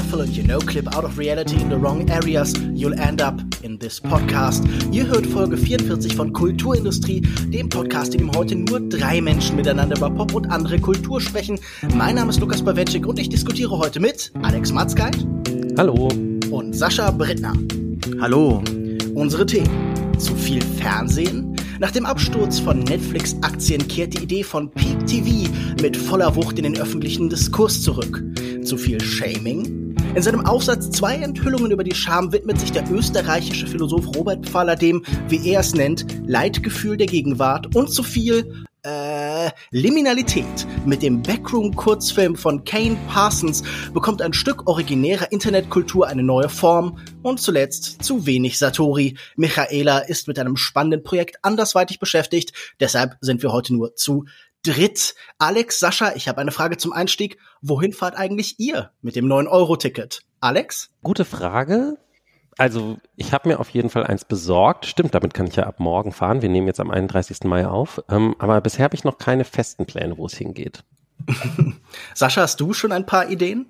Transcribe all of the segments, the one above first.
careful and you no clip out of reality in the wrong areas, you'll end up in this podcast. Ihr hört Folge 44 von Kulturindustrie, dem Podcast, in dem heute nur drei Menschen miteinander über Pop und andere Kultur sprechen. Mein Name ist Lukas Bawenschik und ich diskutiere heute mit Alex Matzkeit. Hallo. Und Sascha Brittner. Hallo. Unsere Themen. Zu viel Fernsehen? Nach dem Absturz von Netflix-Aktien kehrt die Idee von Peak TV mit voller Wucht in den öffentlichen Diskurs zurück. Zu viel Shaming? In seinem Aufsatz zwei Enthüllungen über die Scham widmet sich der österreichische Philosoph Robert Pfaller dem, wie er es nennt, Leitgefühl der Gegenwart und zu viel äh, Liminalität. Mit dem Backroom-Kurzfilm von Kane Parsons bekommt ein Stück originärer Internetkultur eine neue Form. Und zuletzt zu wenig Satori. Michaela ist mit einem spannenden Projekt andersweitig beschäftigt, deshalb sind wir heute nur zu dritt. Alex, Sascha, ich habe eine Frage zum Einstieg. Wohin fahrt eigentlich ihr mit dem 9-Euro-Ticket? Alex? Gute Frage. Also ich habe mir auf jeden Fall eins besorgt. Stimmt, damit kann ich ja ab morgen fahren. Wir nehmen jetzt am 31. Mai auf. Ähm, aber bisher habe ich noch keine festen Pläne, wo es hingeht. Sascha, hast du schon ein paar Ideen?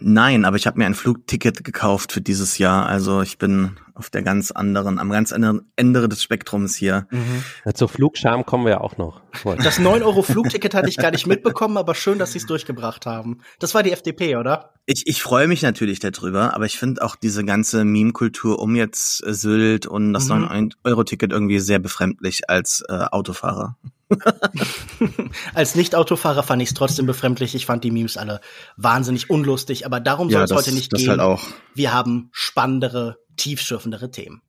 Nein, aber ich habe mir ein Flugticket gekauft für dieses Jahr. Also ich bin auf der ganz anderen, am ganz anderen Ende des Spektrums hier. Mhm. Ja, zur Flugscham kommen wir ja auch noch. Das 9-Euro-Flugticket hatte ich gar nicht mitbekommen, aber schön, dass sie es durchgebracht haben. Das war die FDP, oder? Ich, ich freue mich natürlich darüber, aber ich finde auch diese ganze Meme-Kultur um jetzt äh, Sylt und das mhm. 9-Euro-Ticket irgendwie sehr befremdlich als äh, Autofahrer. Als Nicht-Autofahrer fand ich es trotzdem befremdlich. Ich fand die Memes alle wahnsinnig unlustig, aber darum soll es ja, heute nicht das gehen. Halt auch. Wir haben spannendere, tiefschürfendere Themen.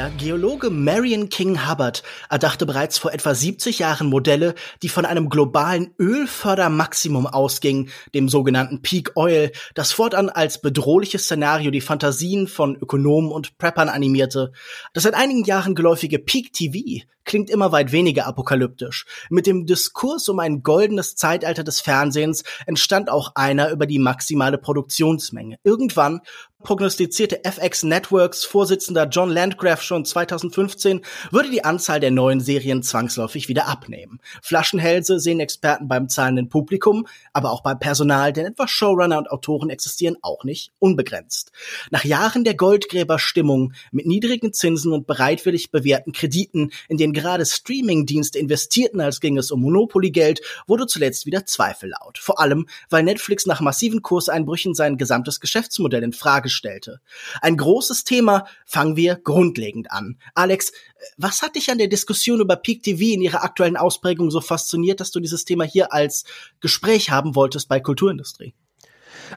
Der Geologe Marion King Hubbard erdachte bereits vor etwa 70 Jahren Modelle, die von einem globalen Ölfördermaximum ausgingen, dem sogenannten Peak Oil, das fortan als bedrohliches Szenario die Fantasien von Ökonomen und Preppern animierte. Das seit einigen Jahren geläufige Peak TV klingt immer weit weniger apokalyptisch. Mit dem Diskurs um ein goldenes Zeitalter des Fernsehens entstand auch einer über die maximale Produktionsmenge. Irgendwann prognostizierte FX Networks Vorsitzender John Landgraf schon 2015, würde die Anzahl der neuen Serien zwangsläufig wieder abnehmen. Flaschenhälse sehen Experten beim zahlenden Publikum, aber auch beim Personal, denn etwa Showrunner und Autoren existieren auch nicht unbegrenzt. Nach Jahren der Goldgräberstimmung mit niedrigen Zinsen und bereitwillig bewährten Krediten, in denen gerade Streamingdienste investierten, als ging es um Monopoly-Geld, wurde zuletzt wieder Zweifel laut. Vor allem, weil Netflix nach massiven Kurseinbrüchen sein gesamtes Geschäftsmodell in Frage stellte. Ein großes Thema, fangen wir grundlegend an. Alex, was hat dich an der Diskussion über Peak TV in ihrer aktuellen Ausprägung so fasziniert, dass du dieses Thema hier als Gespräch haben wolltest bei Kulturindustrie?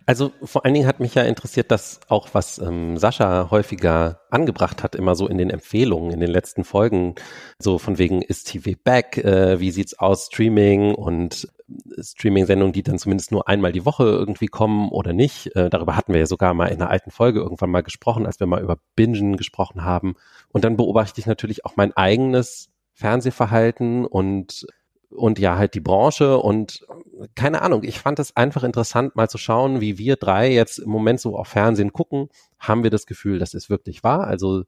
Also vor allen Dingen hat mich ja interessiert, dass auch was ähm, Sascha häufiger angebracht hat, immer so in den Empfehlungen, in den letzten Folgen, so von wegen ist TV back, äh, wie sieht's aus, Streaming und äh, Streaming-Sendungen, die dann zumindest nur einmal die Woche irgendwie kommen oder nicht. Äh, darüber hatten wir ja sogar mal in einer alten Folge irgendwann mal gesprochen, als wir mal über Bingen gesprochen haben. Und dann beobachte ich natürlich auch mein eigenes Fernsehverhalten und und ja halt die Branche und keine Ahnung, ich fand es einfach interessant, mal zu schauen, wie wir drei jetzt im Moment so auf Fernsehen gucken. Haben wir das Gefühl, dass es wirklich wahr? Also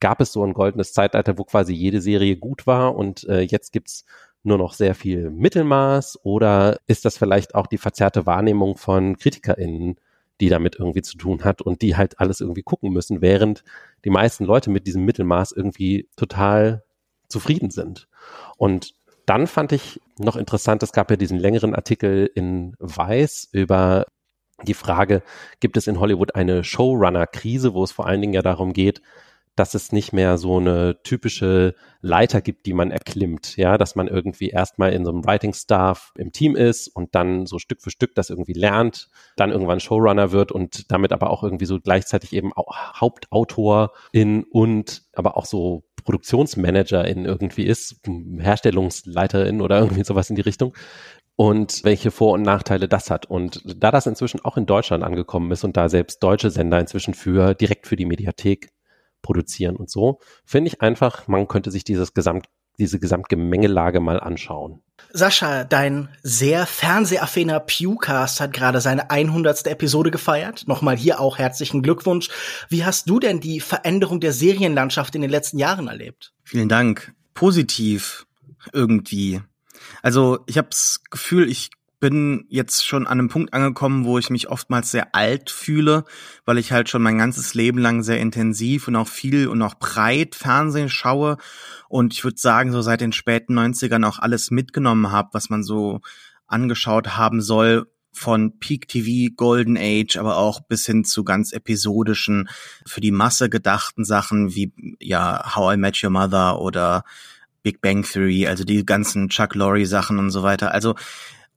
gab es so ein goldenes Zeitalter, wo quasi jede Serie gut war und äh, jetzt gibt's nur noch sehr viel Mittelmaß oder ist das vielleicht auch die verzerrte Wahrnehmung von KritikerInnen, die damit irgendwie zu tun hat und die halt alles irgendwie gucken müssen, während die meisten Leute mit diesem Mittelmaß irgendwie total zufrieden sind. Und dann fand ich noch interessant, es gab ja diesen längeren Artikel in Weiß über die Frage, gibt es in Hollywood eine Showrunner-Krise, wo es vor allen Dingen ja darum geht, dass es nicht mehr so eine typische Leiter gibt, die man erklimmt, ja, dass man irgendwie erstmal in so einem Writing Staff im Team ist und dann so Stück für Stück das irgendwie lernt, dann irgendwann Showrunner wird und damit aber auch irgendwie so gleichzeitig eben Hauptautor in und aber auch so Produktionsmanagerin irgendwie ist, Herstellungsleiterin oder irgendwie sowas in die Richtung und welche Vor- und Nachteile das hat. Und da das inzwischen auch in Deutschland angekommen ist und da selbst deutsche Sender inzwischen für direkt für die Mediathek produzieren und so, finde ich einfach, man könnte sich dieses Gesamt, diese Gesamtgemengelage mal anschauen. Sascha, dein sehr fernsehaffiner Pewcast hat gerade seine 100. Episode gefeiert. Nochmal hier auch herzlichen Glückwunsch. Wie hast du denn die Veränderung der Serienlandschaft in den letzten Jahren erlebt? Vielen Dank. Positiv irgendwie. Also ich habe das Gefühl, ich bin jetzt schon an einem Punkt angekommen, wo ich mich oftmals sehr alt fühle, weil ich halt schon mein ganzes Leben lang sehr intensiv und auch viel und auch breit Fernsehen schaue und ich würde sagen, so seit den späten 90ern auch alles mitgenommen habe, was man so angeschaut haben soll, von Peak TV, Golden Age, aber auch bis hin zu ganz episodischen, für die Masse gedachten Sachen wie ja How I Met Your Mother oder Big Bang Theory, also die ganzen Chuck Lorre Sachen und so weiter. Also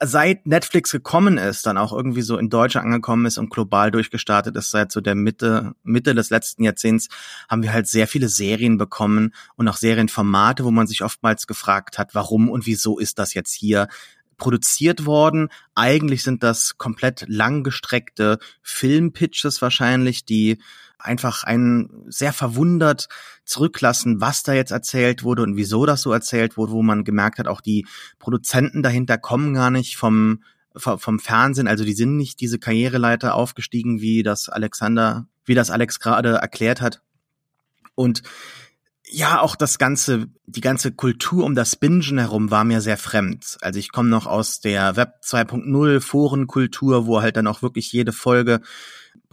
seit Netflix gekommen ist, dann auch irgendwie so in Deutschland angekommen ist und global durchgestartet ist, seit so der Mitte, Mitte des letzten Jahrzehnts, haben wir halt sehr viele Serien bekommen und auch Serienformate, wo man sich oftmals gefragt hat, warum und wieso ist das jetzt hier produziert worden. Eigentlich sind das komplett langgestreckte Filmpitches wahrscheinlich, die einfach einen sehr verwundert zurücklassen, was da jetzt erzählt wurde und wieso das so erzählt wurde, wo man gemerkt hat, auch die Produzenten dahinter kommen gar nicht vom vom Fernsehen, also die sind nicht diese Karriereleiter aufgestiegen, wie das Alexander, wie das Alex gerade erklärt hat. Und ja, auch das ganze, die ganze Kultur um das Bingen herum war mir sehr fremd. Also ich komme noch aus der Web 2.0 Forenkultur, wo halt dann auch wirklich jede Folge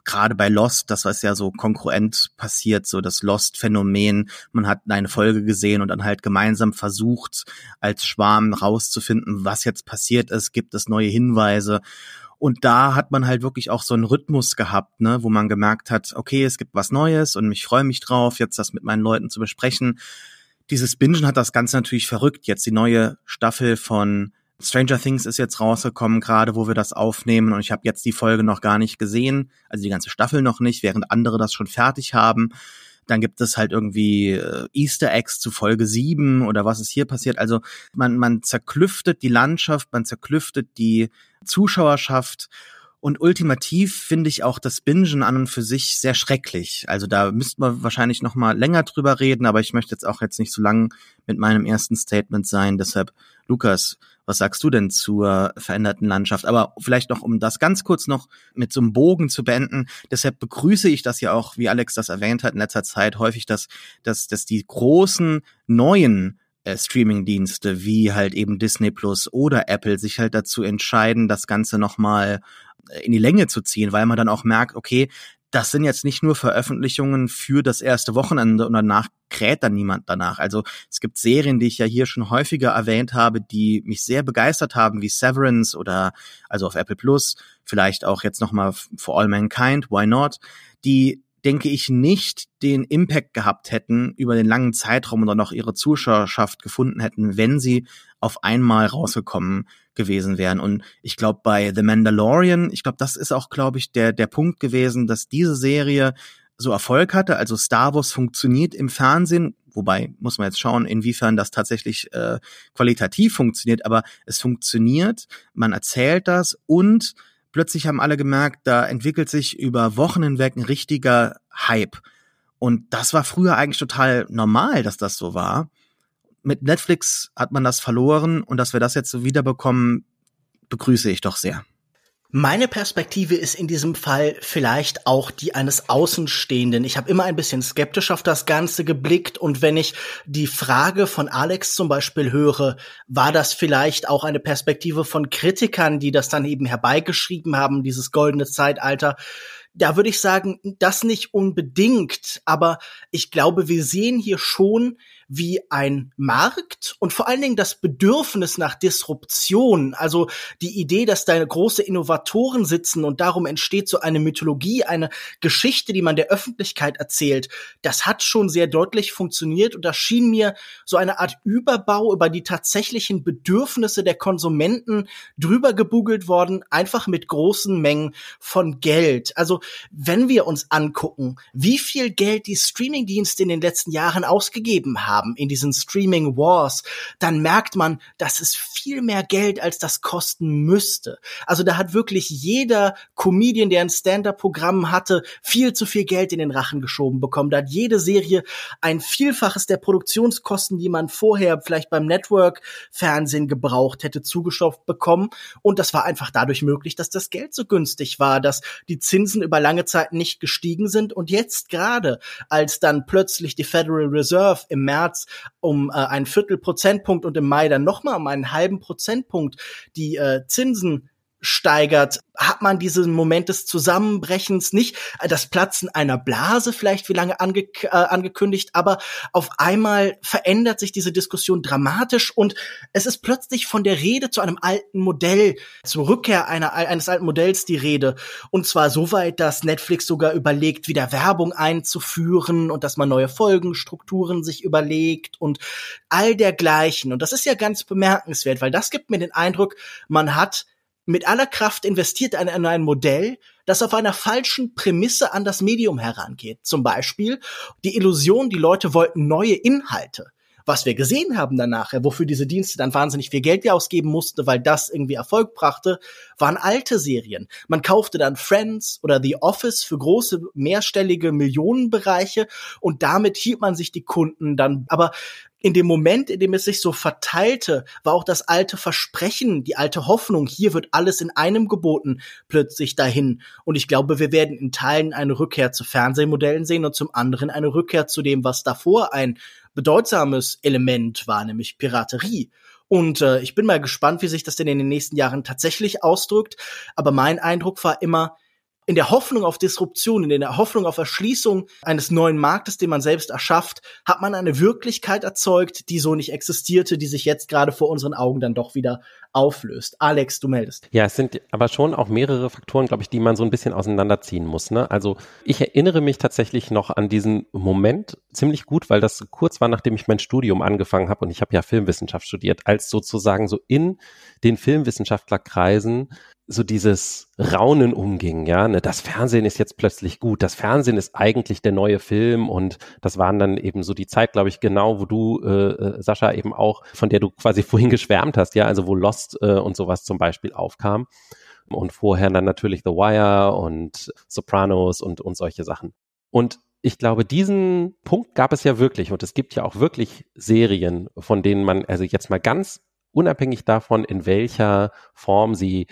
gerade bei Lost, das was ja so konkurrent passiert, so das Lost-Phänomen. Man hat eine Folge gesehen und dann halt gemeinsam versucht, als Schwarm rauszufinden, was jetzt passiert ist, gibt es neue Hinweise. Und da hat man halt wirklich auch so einen Rhythmus gehabt, ne, wo man gemerkt hat, okay, es gibt was Neues und ich freue mich drauf, jetzt das mit meinen Leuten zu besprechen. Dieses Bingen hat das Ganze natürlich verrückt. Jetzt die neue Staffel von Stranger Things ist jetzt rausgekommen, gerade wo wir das aufnehmen und ich habe jetzt die Folge noch gar nicht gesehen, also die ganze Staffel noch nicht, während andere das schon fertig haben. Dann gibt es halt irgendwie äh, Easter Eggs zu Folge 7 oder was ist hier passiert. Also man, man zerklüftet die Landschaft, man zerklüftet die Zuschauerschaft und ultimativ finde ich auch das Bingen an und für sich sehr schrecklich. Also da müssten wir wahrscheinlich noch mal länger drüber reden, aber ich möchte jetzt auch jetzt nicht so lang mit meinem ersten Statement sein. Deshalb, Lukas, was sagst du denn zur veränderten Landschaft? Aber vielleicht noch, um das ganz kurz noch mit so einem Bogen zu beenden. Deshalb begrüße ich das ja auch, wie Alex das erwähnt hat in letzter Zeit, häufig, dass, dass, dass die großen neuen äh, Streaming-Dienste wie halt eben Disney Plus oder Apple sich halt dazu entscheiden, das Ganze nochmal in die Länge zu ziehen, weil man dann auch merkt, okay, das sind jetzt nicht nur Veröffentlichungen für das erste Wochenende und danach kräht dann niemand danach. Also es gibt Serien, die ich ja hier schon häufiger erwähnt habe, die mich sehr begeistert haben, wie Severance oder also auf Apple Plus, vielleicht auch jetzt nochmal For All Mankind, Why Not, die denke ich, nicht den Impact gehabt hätten über den langen Zeitraum oder noch ihre Zuschauerschaft gefunden hätten, wenn sie auf einmal rausgekommen gewesen wären. Und ich glaube, bei The Mandalorian, ich glaube, das ist auch, glaube ich, der, der Punkt gewesen, dass diese Serie so Erfolg hatte. Also Star Wars funktioniert im Fernsehen, wobei muss man jetzt schauen, inwiefern das tatsächlich äh, qualitativ funktioniert, aber es funktioniert, man erzählt das und plötzlich haben alle gemerkt, da entwickelt sich über Wochen hinweg ein richtiger Hype. Und das war früher eigentlich total normal, dass das so war. Mit Netflix hat man das verloren und dass wir das jetzt so wiederbekommen, begrüße ich doch sehr. Meine Perspektive ist in diesem Fall vielleicht auch die eines Außenstehenden. Ich habe immer ein bisschen skeptisch auf das Ganze geblickt. Und wenn ich die Frage von Alex zum Beispiel höre, war das vielleicht auch eine Perspektive von Kritikern, die das dann eben herbeigeschrieben haben, dieses goldene Zeitalter, da würde ich sagen, das nicht unbedingt, aber ich glaube, wir sehen hier schon, wie ein Markt und vor allen Dingen das Bedürfnis nach Disruption, also die Idee, dass da große Innovatoren sitzen und darum entsteht so eine Mythologie, eine Geschichte, die man der Öffentlichkeit erzählt, das hat schon sehr deutlich funktioniert und da schien mir so eine Art Überbau über die tatsächlichen Bedürfnisse der Konsumenten drüber gebugelt worden, einfach mit großen Mengen von Geld. Also wenn wir uns angucken, wie viel Geld die Streamingdienste in den letzten Jahren ausgegeben haben, haben in diesen Streaming Wars, dann merkt man, das ist viel mehr Geld, als das kosten müsste. Also da hat wirklich jeder Comedian, der ein Stand-up-Programm hatte, viel zu viel Geld in den Rachen geschoben bekommen. Da hat jede Serie ein Vielfaches der Produktionskosten, die man vorher vielleicht beim Network-Fernsehen gebraucht hätte, zugestopft bekommen. Und das war einfach dadurch möglich, dass das Geld so günstig war, dass die Zinsen über lange Zeit nicht gestiegen sind. Und jetzt gerade, als dann plötzlich die Federal Reserve im März März um äh, einen Viertel Prozentpunkt und im Mai dann nochmal um einen halben Prozentpunkt. Die äh, Zinsen steigert, hat man diesen Moment des Zusammenbrechens nicht, äh, das Platzen einer Blase vielleicht wie lange ange äh, angekündigt, aber auf einmal verändert sich diese Diskussion dramatisch und es ist plötzlich von der Rede zu einem alten Modell, zur Rückkehr einer, eines alten Modells die Rede. Und zwar so weit, dass Netflix sogar überlegt, wieder Werbung einzuführen und dass man neue Folgenstrukturen sich überlegt und all dergleichen. Und das ist ja ganz bemerkenswert, weil das gibt mir den Eindruck, man hat mit aller Kraft investiert in, in ein Modell, das auf einer falschen Prämisse an das Medium herangeht. Zum Beispiel die Illusion, die Leute wollten neue Inhalte. Was wir gesehen haben danach, wofür diese Dienste dann wahnsinnig viel Geld ausgeben musste, weil das irgendwie Erfolg brachte, waren alte Serien. Man kaufte dann Friends oder The Office für große mehrstellige Millionenbereiche und damit hielt man sich die Kunden dann. Aber in dem Moment, in dem es sich so verteilte, war auch das alte Versprechen, die alte Hoffnung, hier wird alles in einem geboten, plötzlich dahin. Und ich glaube, wir werden in Teilen eine Rückkehr zu Fernsehmodellen sehen und zum anderen eine Rückkehr zu dem, was davor ein bedeutsames Element war, nämlich Piraterie. Und äh, ich bin mal gespannt, wie sich das denn in den nächsten Jahren tatsächlich ausdrückt. Aber mein Eindruck war immer, in der Hoffnung auf Disruption, in der Hoffnung auf Erschließung eines neuen Marktes, den man selbst erschafft, hat man eine Wirklichkeit erzeugt, die so nicht existierte, die sich jetzt gerade vor unseren Augen dann doch wieder auflöst. Alex, du meldest. Ja, es sind aber schon auch mehrere Faktoren, glaube ich, die man so ein bisschen auseinanderziehen muss. Ne? Also ich erinnere mich tatsächlich noch an diesen Moment ziemlich gut, weil das kurz war, nachdem ich mein Studium angefangen habe und ich habe ja Filmwissenschaft studiert, als sozusagen so in den Filmwissenschaftlerkreisen so dieses Raunen umging, ja, ne, das Fernsehen ist jetzt plötzlich gut, das Fernsehen ist eigentlich der neue Film und das waren dann eben so die Zeit, glaube ich, genau, wo du, äh, äh Sascha, eben auch, von der du quasi vorhin geschwärmt hast, ja, also wo Lost äh, und sowas zum Beispiel aufkam und vorher dann natürlich The Wire und Sopranos und, und solche Sachen. Und ich glaube, diesen Punkt gab es ja wirklich und es gibt ja auch wirklich Serien, von denen man, also jetzt mal ganz unabhängig davon, in welcher Form sie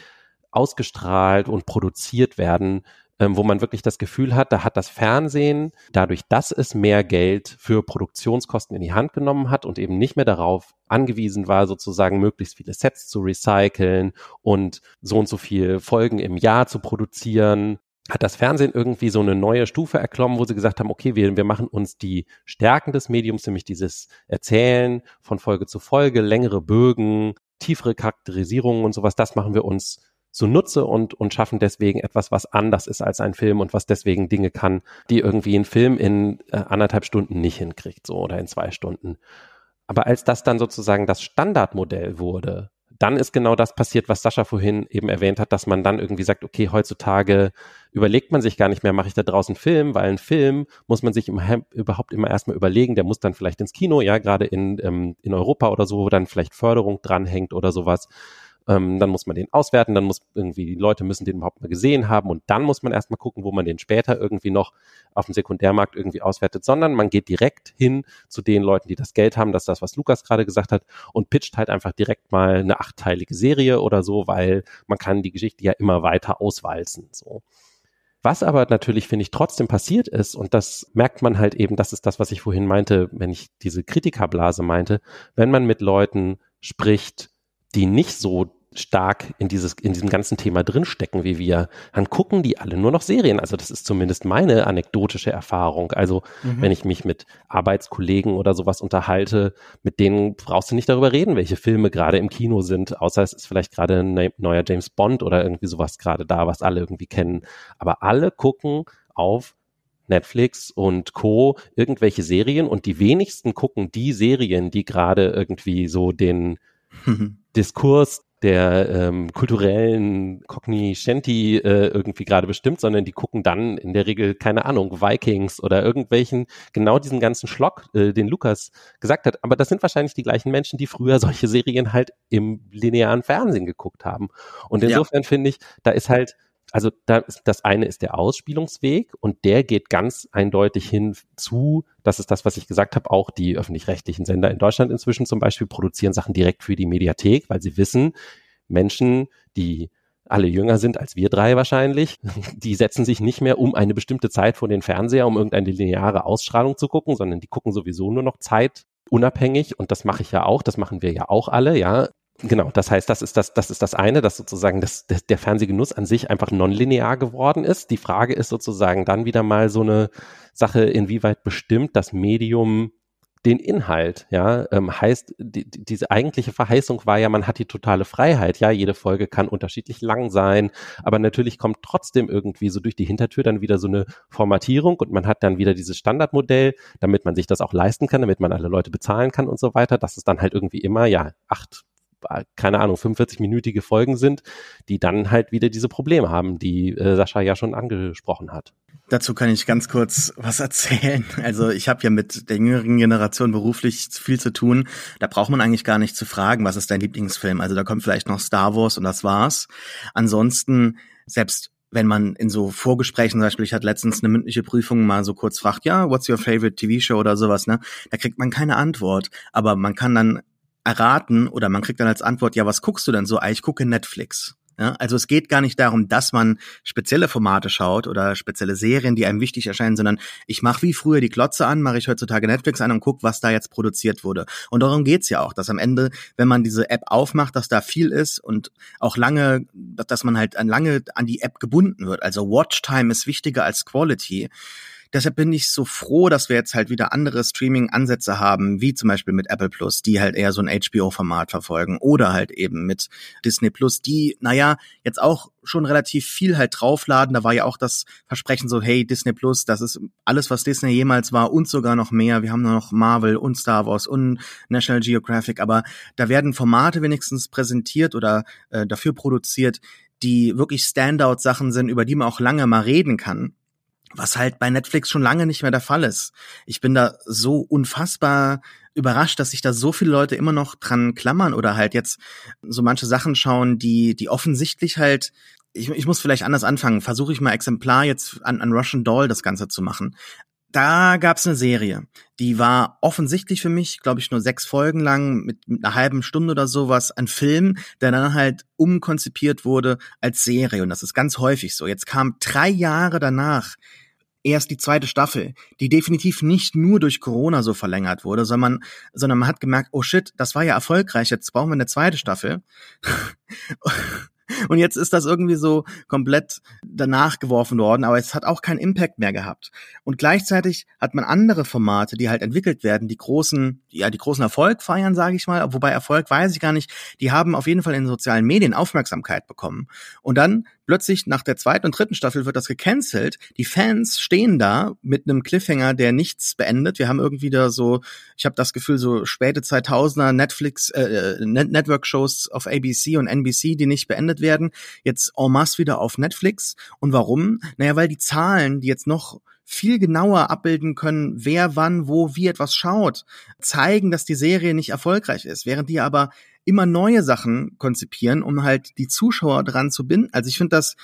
ausgestrahlt und produziert werden, ähm, wo man wirklich das Gefühl hat, da hat das Fernsehen, dadurch, dass es mehr Geld für Produktionskosten in die Hand genommen hat und eben nicht mehr darauf angewiesen war, sozusagen möglichst viele Sets zu recyceln und so und so viel Folgen im Jahr zu produzieren, hat das Fernsehen irgendwie so eine neue Stufe erklommen, wo sie gesagt haben, okay, wir, wir machen uns die Stärken des Mediums, nämlich dieses Erzählen von Folge zu Folge, längere Bögen, tiefere Charakterisierungen und sowas, das machen wir uns zunutze und, und schaffen deswegen etwas, was anders ist als ein Film und was deswegen Dinge kann, die irgendwie ein Film in äh, anderthalb Stunden nicht hinkriegt, so oder in zwei Stunden. Aber als das dann sozusagen das Standardmodell wurde, dann ist genau das passiert, was Sascha vorhin eben erwähnt hat, dass man dann irgendwie sagt, okay, heutzutage überlegt man sich gar nicht mehr, mache ich da draußen Film, weil ein Film muss man sich im, überhaupt immer erstmal überlegen, der muss dann vielleicht ins Kino, ja, gerade in, ähm, in Europa oder so, wo dann vielleicht Förderung dranhängt oder sowas. Ähm, dann muss man den auswerten, dann muss irgendwie, die Leute müssen den überhaupt mal gesehen haben und dann muss man erstmal gucken, wo man den später irgendwie noch auf dem Sekundärmarkt irgendwie auswertet, sondern man geht direkt hin zu den Leuten, die das Geld haben, das ist das, was Lukas gerade gesagt hat, und pitcht halt einfach direkt mal eine achtteilige Serie oder so, weil man kann die Geschichte ja immer weiter auswalzen, so. Was aber natürlich, finde ich, trotzdem passiert ist, und das merkt man halt eben, das ist das, was ich vorhin meinte, wenn ich diese Kritikerblase meinte, wenn man mit Leuten spricht, die nicht so stark in dieses, in diesem ganzen Thema drinstecken wie wir, dann gucken die alle nur noch Serien. Also das ist zumindest meine anekdotische Erfahrung. Also mhm. wenn ich mich mit Arbeitskollegen oder sowas unterhalte, mit denen brauchst du nicht darüber reden, welche Filme gerade im Kino sind, außer es ist vielleicht gerade ein neuer James Bond oder irgendwie sowas gerade da, was alle irgendwie kennen. Aber alle gucken auf Netflix und Co. irgendwelche Serien und die wenigsten gucken die Serien, die gerade irgendwie so den Diskurs der ähm, kulturellen Cognoscenti äh, irgendwie gerade bestimmt, sondern die gucken dann in der Regel, keine Ahnung, Vikings oder irgendwelchen, genau diesen ganzen Schlock, äh, den Lukas gesagt hat. Aber das sind wahrscheinlich die gleichen Menschen, die früher solche Serien halt im linearen Fernsehen geguckt haben. Und insofern ja. finde ich, da ist halt also da das eine ist der Ausspielungsweg und der geht ganz eindeutig hin zu, das ist das, was ich gesagt habe, auch die öffentlich-rechtlichen Sender in Deutschland inzwischen zum Beispiel produzieren Sachen direkt für die Mediathek, weil sie wissen, Menschen, die alle jünger sind als wir drei wahrscheinlich, die setzen sich nicht mehr um eine bestimmte Zeit vor den Fernseher, um irgendeine lineare Ausstrahlung zu gucken, sondern die gucken sowieso nur noch Zeit unabhängig und das mache ich ja auch, das machen wir ja auch alle, ja. Genau, das heißt, das ist das, das ist das eine, dass sozusagen das, das, der Fernsehgenuss an sich einfach nonlinear geworden ist. Die Frage ist sozusagen dann wieder mal so eine Sache, inwieweit bestimmt das Medium den Inhalt, ja, ähm, heißt, die, diese eigentliche Verheißung war ja, man hat die totale Freiheit, ja, jede Folge kann unterschiedlich lang sein, aber natürlich kommt trotzdem irgendwie so durch die Hintertür dann wieder so eine Formatierung und man hat dann wieder dieses Standardmodell, damit man sich das auch leisten kann, damit man alle Leute bezahlen kann und so weiter, dass es dann halt irgendwie immer, ja, acht keine Ahnung, 45-minütige Folgen sind, die dann halt wieder diese Probleme haben, die äh, Sascha ja schon angesprochen hat. Dazu kann ich ganz kurz was erzählen. Also ich habe ja mit der jüngeren Generation beruflich viel zu tun. Da braucht man eigentlich gar nicht zu fragen, was ist dein Lieblingsfilm. Also da kommt vielleicht noch Star Wars und das war's. Ansonsten, selbst wenn man in so Vorgesprächen, zum Beispiel, ich hatte letztens eine mündliche Prüfung mal so kurz fragt, ja, what's your favorite TV show oder sowas, ne? Da kriegt man keine Antwort. Aber man kann dann erraten oder man kriegt dann als Antwort, ja, was guckst du denn so? Ah, ich gucke Netflix. Ja, also es geht gar nicht darum, dass man spezielle Formate schaut oder spezielle Serien, die einem wichtig erscheinen, sondern ich mache wie früher die Klotze an, mache ich heutzutage Netflix an und guck, was da jetzt produziert wurde. Und darum geht's ja auch, dass am Ende, wenn man diese App aufmacht, dass da viel ist und auch lange, dass man halt lange an die App gebunden wird. Also Watchtime ist wichtiger als Quality. Deshalb bin ich so froh, dass wir jetzt halt wieder andere Streaming-Ansätze haben, wie zum Beispiel mit Apple Plus, die halt eher so ein HBO-Format verfolgen oder halt eben mit Disney Plus, die, naja, jetzt auch schon relativ viel halt draufladen. Da war ja auch das Versprechen so, hey, Disney Plus, das ist alles, was Disney jemals war und sogar noch mehr. Wir haben nur noch Marvel und Star Wars und National Geographic, aber da werden Formate wenigstens präsentiert oder äh, dafür produziert, die wirklich Standout-Sachen sind, über die man auch lange mal reden kann was halt bei Netflix schon lange nicht mehr der Fall ist. Ich bin da so unfassbar überrascht, dass sich da so viele Leute immer noch dran klammern oder halt jetzt so manche Sachen schauen, die, die offensichtlich halt ich, ich muss vielleicht anders anfangen. Versuche ich mal Exemplar jetzt an, an Russian Doll das Ganze zu machen da gab's eine Serie, die war offensichtlich für mich, glaube ich, nur sechs Folgen lang mit, mit einer halben Stunde oder sowas, ein Film, der dann halt umkonzipiert wurde als Serie und das ist ganz häufig so. Jetzt kam drei Jahre danach erst die zweite Staffel, die definitiv nicht nur durch Corona so verlängert wurde, sondern, sondern man hat gemerkt, oh shit, das war ja erfolgreich, jetzt brauchen wir eine zweite Staffel. Und jetzt ist das irgendwie so komplett danach geworfen worden, aber es hat auch keinen Impact mehr gehabt. Und gleichzeitig hat man andere Formate, die halt entwickelt werden, die großen, ja, die großen Erfolg feiern, sage ich mal, wobei Erfolg weiß ich gar nicht, die haben auf jeden Fall in sozialen Medien Aufmerksamkeit bekommen. Und dann plötzlich nach der zweiten und dritten Staffel wird das gecancelt. Die Fans stehen da mit einem Cliffhanger, der nichts beendet. Wir haben irgendwie da so, ich habe das Gefühl, so späte 2000er Netflix, äh, äh Network-Shows auf ABC und NBC, die nicht beendet werden. Jetzt en masse wieder auf Netflix. Und warum? Naja, weil die Zahlen, die jetzt noch viel genauer abbilden können, wer wann, wo, wie etwas schaut, zeigen, dass die Serie nicht erfolgreich ist, während die aber immer neue Sachen konzipieren, um halt die Zuschauer dran zu binden. Also ich finde das,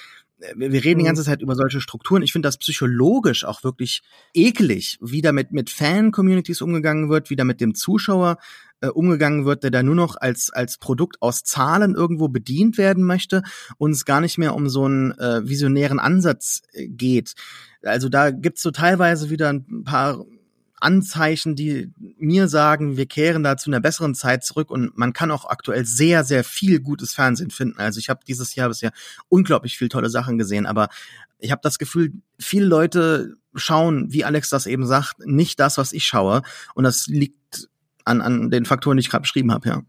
wir reden die mhm. ganze Zeit über solche Strukturen. Ich finde das psychologisch auch wirklich eklig, wie da mit, mit Fan-Communities umgegangen wird, wie da mit dem Zuschauer äh, umgegangen wird, der da nur noch als, als Produkt aus Zahlen irgendwo bedient werden möchte und es gar nicht mehr um so einen äh, visionären Ansatz äh, geht. Also da gibt's so teilweise wieder ein paar Anzeichen, die mir sagen, wir kehren da zu einer besseren Zeit zurück und man kann auch aktuell sehr, sehr viel gutes Fernsehen finden. Also ich habe dieses Jahr bisher unglaublich viel tolle Sachen gesehen, aber ich habe das Gefühl, viele Leute schauen, wie Alex das eben sagt, nicht das, was ich schaue. Und das liegt an, an den Faktoren, die ich gerade beschrieben habe, ja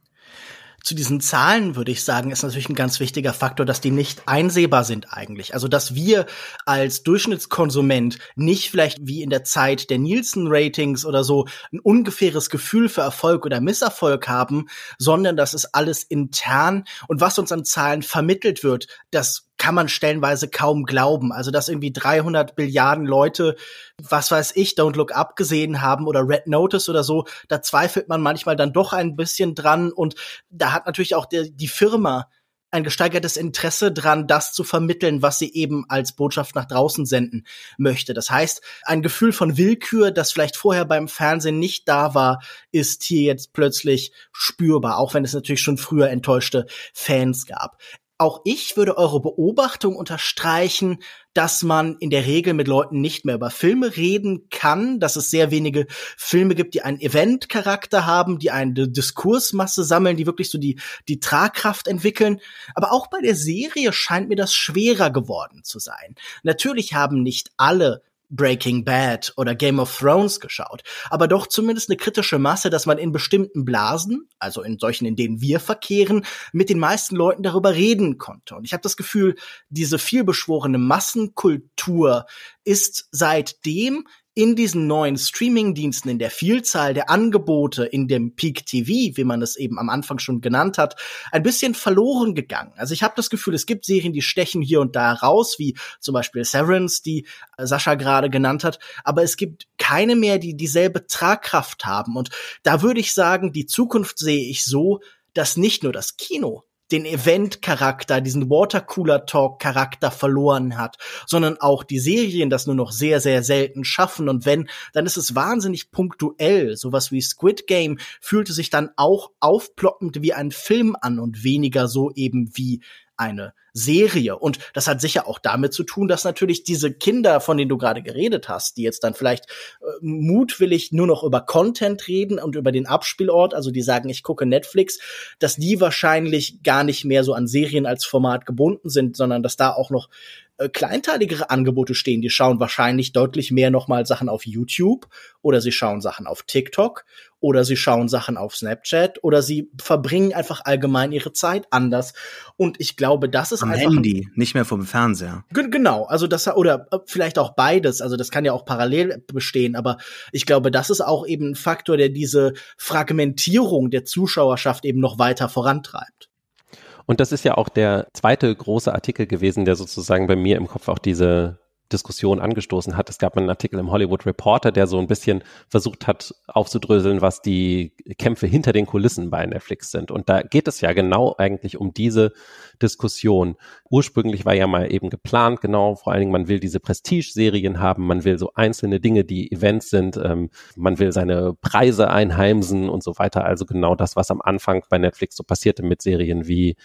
zu diesen Zahlen würde ich sagen, ist natürlich ein ganz wichtiger Faktor, dass die nicht einsehbar sind eigentlich. Also, dass wir als Durchschnittskonsument nicht vielleicht wie in der Zeit der Nielsen-Ratings oder so ein ungefähres Gefühl für Erfolg oder Misserfolg haben, sondern das ist alles intern und was uns an Zahlen vermittelt wird, das kann man stellenweise kaum glauben. Also, dass irgendwie 300 Billiarden Leute, was weiß ich, Don't Look Up gesehen haben oder Red Notice oder so, da zweifelt man manchmal dann doch ein bisschen dran. Und da hat natürlich auch der, die Firma ein gesteigertes Interesse dran, das zu vermitteln, was sie eben als Botschaft nach draußen senden möchte. Das heißt, ein Gefühl von Willkür, das vielleicht vorher beim Fernsehen nicht da war, ist hier jetzt plötzlich spürbar, auch wenn es natürlich schon früher enttäuschte Fans gab. Auch ich würde eure Beobachtung unterstreichen, dass man in der Regel mit Leuten nicht mehr über Filme reden kann, dass es sehr wenige Filme gibt, die einen Event-Charakter haben, die eine Diskursmasse sammeln, die wirklich so die, die Tragkraft entwickeln. Aber auch bei der Serie scheint mir das schwerer geworden zu sein. Natürlich haben nicht alle Breaking Bad oder Game of Thrones geschaut, aber doch zumindest eine kritische Masse, dass man in bestimmten Blasen, also in solchen, in denen wir verkehren, mit den meisten Leuten darüber reden konnte. Und ich habe das Gefühl, diese vielbeschworene Massenkultur ist seitdem in diesen neuen Streaming-Diensten, in der Vielzahl der Angebote, in dem Peak TV, wie man es eben am Anfang schon genannt hat, ein bisschen verloren gegangen. Also ich habe das Gefühl, es gibt Serien, die stechen hier und da raus, wie zum Beispiel Severance, die Sascha gerade genannt hat, aber es gibt keine mehr, die dieselbe Tragkraft haben. Und da würde ich sagen, die Zukunft sehe ich so, dass nicht nur das Kino den Event-Charakter, diesen Watercooler-Talk-Charakter verloren hat, sondern auch die Serien das nur noch sehr, sehr selten schaffen. Und wenn, dann ist es wahnsinnig punktuell. Sowas wie Squid Game fühlte sich dann auch aufploppend wie ein Film an und weniger so eben wie eine Serie. Und das hat sicher auch damit zu tun, dass natürlich diese Kinder, von denen du gerade geredet hast, die jetzt dann vielleicht äh, mutwillig nur noch über Content reden und über den Abspielort, also die sagen, ich gucke Netflix, dass die wahrscheinlich gar nicht mehr so an Serien als Format gebunden sind, sondern dass da auch noch äh, kleinteiligere Angebote stehen. Die schauen wahrscheinlich deutlich mehr nochmal Sachen auf YouTube oder sie schauen Sachen auf TikTok oder sie schauen Sachen auf Snapchat oder sie verbringen einfach allgemein ihre Zeit anders. Und ich glaube, das ist am einfach Handy, nicht mehr vom Fernseher. Genau, also das oder äh, vielleicht auch beides. Also das kann ja auch parallel bestehen, aber ich glaube, das ist auch eben ein Faktor, der diese Fragmentierung der Zuschauerschaft eben noch weiter vorantreibt. Und das ist ja auch der zweite große Artikel gewesen, der sozusagen bei mir im Kopf auch diese Diskussion angestoßen hat. Es gab einen Artikel im Hollywood Reporter, der so ein bisschen versucht hat aufzudröseln, was die Kämpfe hinter den Kulissen bei Netflix sind. Und da geht es ja genau eigentlich um diese Diskussion. Ursprünglich war ja mal eben geplant, genau, vor allen Dingen, man will diese Prestige-Serien haben, man will so einzelne Dinge, die Events sind, ähm, man will seine Preise einheimsen und so weiter. Also genau das, was am Anfang bei Netflix so passierte mit Serien wie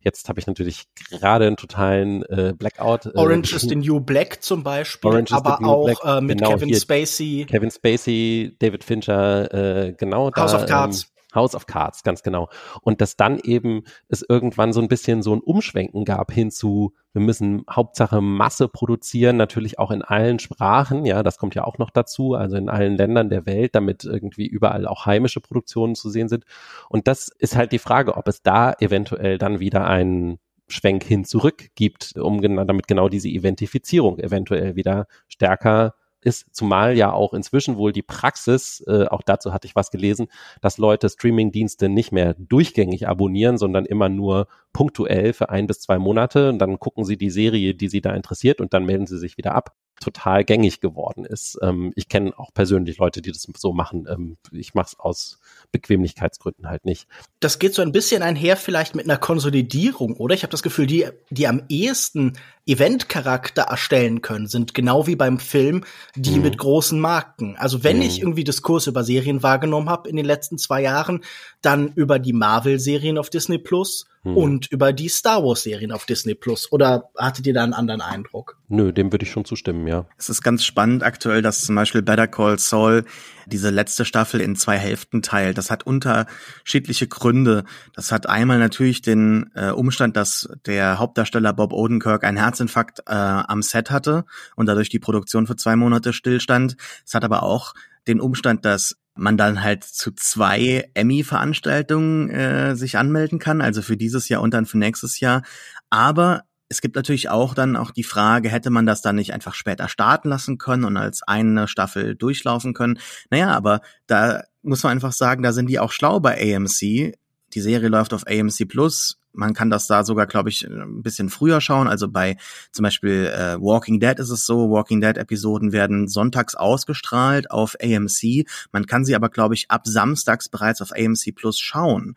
Jetzt habe ich natürlich gerade einen totalen äh, Blackout. Äh, Orange is the New Black zum Beispiel, Orange aber auch Black, äh, mit genau, Kevin Spacey. Kevin Spacey, David Fincher, äh, genau House da. of Cards. House of Cards, ganz genau. Und dass dann eben es irgendwann so ein bisschen so ein Umschwenken gab hin zu, wir müssen Hauptsache Masse produzieren, natürlich auch in allen Sprachen, ja, das kommt ja auch noch dazu, also in allen Ländern der Welt, damit irgendwie überall auch heimische Produktionen zu sehen sind. Und das ist halt die Frage, ob es da eventuell dann wieder einen Schwenk hin zurück gibt, um genau, damit genau diese Identifizierung eventuell wieder stärker ist, zumal ja auch inzwischen wohl die Praxis, äh, auch dazu hatte ich was gelesen, dass Leute Streamingdienste nicht mehr durchgängig abonnieren, sondern immer nur punktuell für ein bis zwei Monate und dann gucken sie die Serie, die sie da interessiert und dann melden sie sich wieder ab total gängig geworden ist. Ähm, ich kenne auch persönlich Leute, die das so machen. Ähm, ich mache es aus Bequemlichkeitsgründen halt nicht. Das geht so ein bisschen einher vielleicht mit einer Konsolidierung, oder? Ich habe das Gefühl, die, die am ehesten Eventcharakter erstellen können, sind genau wie beim Film die mhm. mit großen Marken. Also wenn mhm. ich irgendwie Diskurs über Serien wahrgenommen habe in den letzten zwei Jahren, dann über die Marvel-Serien auf Disney Plus hm. und über die Star Wars Serien auf Disney Plus. Oder hattet ihr da einen anderen Eindruck? Nö, dem würde ich schon zustimmen, ja. Es ist ganz spannend aktuell, dass zum Beispiel Better Call Saul diese letzte Staffel in zwei Hälften teilt. Das hat unterschiedliche Gründe. Das hat einmal natürlich den äh, Umstand, dass der Hauptdarsteller Bob Odenkirk einen Herzinfarkt äh, am Set hatte und dadurch die Produktion für zwei Monate stillstand. Es hat aber auch den Umstand, dass man dann halt zu zwei Emmy-Veranstaltungen äh, sich anmelden kann, also für dieses Jahr und dann für nächstes Jahr. Aber es gibt natürlich auch dann auch die Frage, hätte man das dann nicht einfach später starten lassen können und als eine Staffel durchlaufen können? Naja, aber da muss man einfach sagen, da sind die auch schlau bei AMC. Die Serie läuft auf AMC Plus man kann das da sogar, glaube ich, ein bisschen früher schauen. Also bei zum Beispiel äh, Walking Dead ist es so, Walking Dead-Episoden werden sonntags ausgestrahlt auf AMC. Man kann sie aber, glaube ich, ab samstags bereits auf AMC Plus schauen.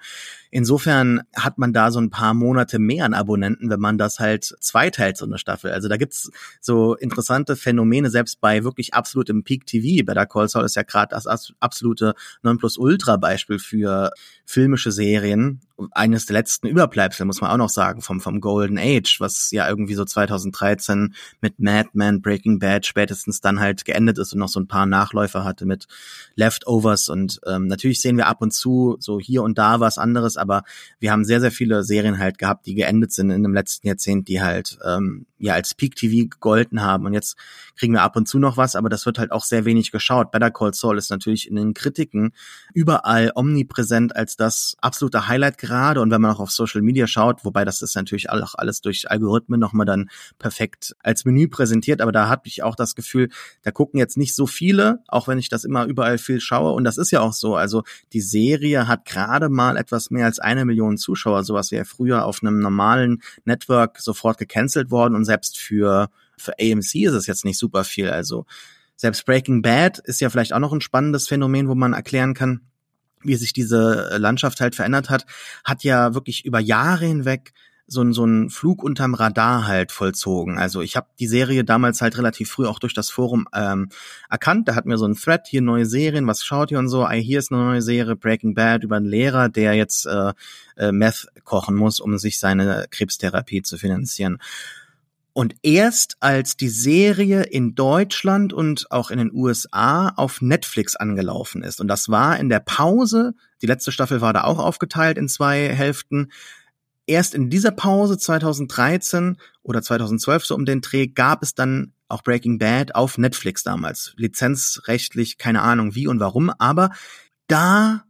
Insofern hat man da so ein paar Monate mehr an Abonnenten, wenn man das halt zweiteilt, so eine Staffel. Also da gibt's so interessante Phänomene, selbst bei wirklich absolutem Peak TV. Better Call Saul ist ja gerade das absolute Nonplusultra-Beispiel für filmische Serien eines der letzten Überbleibsel, muss man auch noch sagen, vom, vom Golden Age, was ja irgendwie so 2013 mit Mad Men, Breaking Bad spätestens dann halt geendet ist und noch so ein paar Nachläufer hatte mit Leftovers und ähm, natürlich sehen wir ab und zu so hier und da was anderes, aber wir haben sehr, sehr viele Serien halt gehabt, die geendet sind in dem letzten Jahrzehnt, die halt ähm, ja als Peak TV gegolten haben. Und jetzt kriegen wir ab und zu noch was, aber das wird halt auch sehr wenig geschaut. Better Call Saul ist natürlich in den Kritiken überall omnipräsent als das absolute Highlight gerade. Und wenn man auch auf Social Media schaut, wobei das ist natürlich auch alles durch Algorithmen nochmal dann perfekt als Menü präsentiert, aber da habe ich auch das Gefühl, da gucken jetzt nicht so viele, auch wenn ich das immer überall viel schaue. Und das ist ja auch so, also die Serie hat gerade mal etwas mehr als eine Million Zuschauer, sowas wäre früher auf einem normalen Network sofort gecancelt worden und selbst für für AMC ist es jetzt nicht super viel. Also selbst Breaking Bad ist ja vielleicht auch noch ein spannendes Phänomen, wo man erklären kann, wie sich diese Landschaft halt verändert hat, hat ja wirklich über Jahre hinweg so ein, so ein Flug unterm Radar halt vollzogen. Also ich habe die Serie damals halt relativ früh auch durch das Forum ähm, erkannt. Da hatten wir so ein Thread, hier neue Serien, was schaut ihr und so. Hier ist eine neue Serie, Breaking Bad, über einen Lehrer, der jetzt äh, äh, Meth kochen muss, um sich seine Krebstherapie zu finanzieren. Und erst als die Serie in Deutschland und auch in den USA auf Netflix angelaufen ist, und das war in der Pause, die letzte Staffel war da auch aufgeteilt in zwei Hälften, erst in dieser Pause 2013 oder 2012 so um den Dreh gab es dann auch Breaking Bad auf Netflix damals. Lizenzrechtlich, keine Ahnung wie und warum, aber da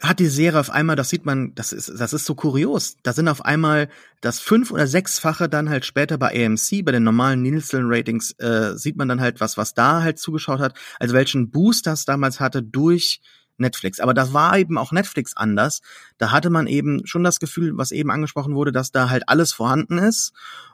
hat die Serie auf einmal, das sieht man, das ist, das ist so kurios. Da sind auf einmal das fünf- oder sechsfache dann halt später bei AMC, bei den normalen Nielsen-Ratings, äh, sieht man dann halt was, was da halt zugeschaut hat. Also welchen Boost das damals hatte durch Netflix. Aber das war eben auch Netflix anders. Da hatte man eben schon das Gefühl, was eben angesprochen wurde, dass da halt alles vorhanden ist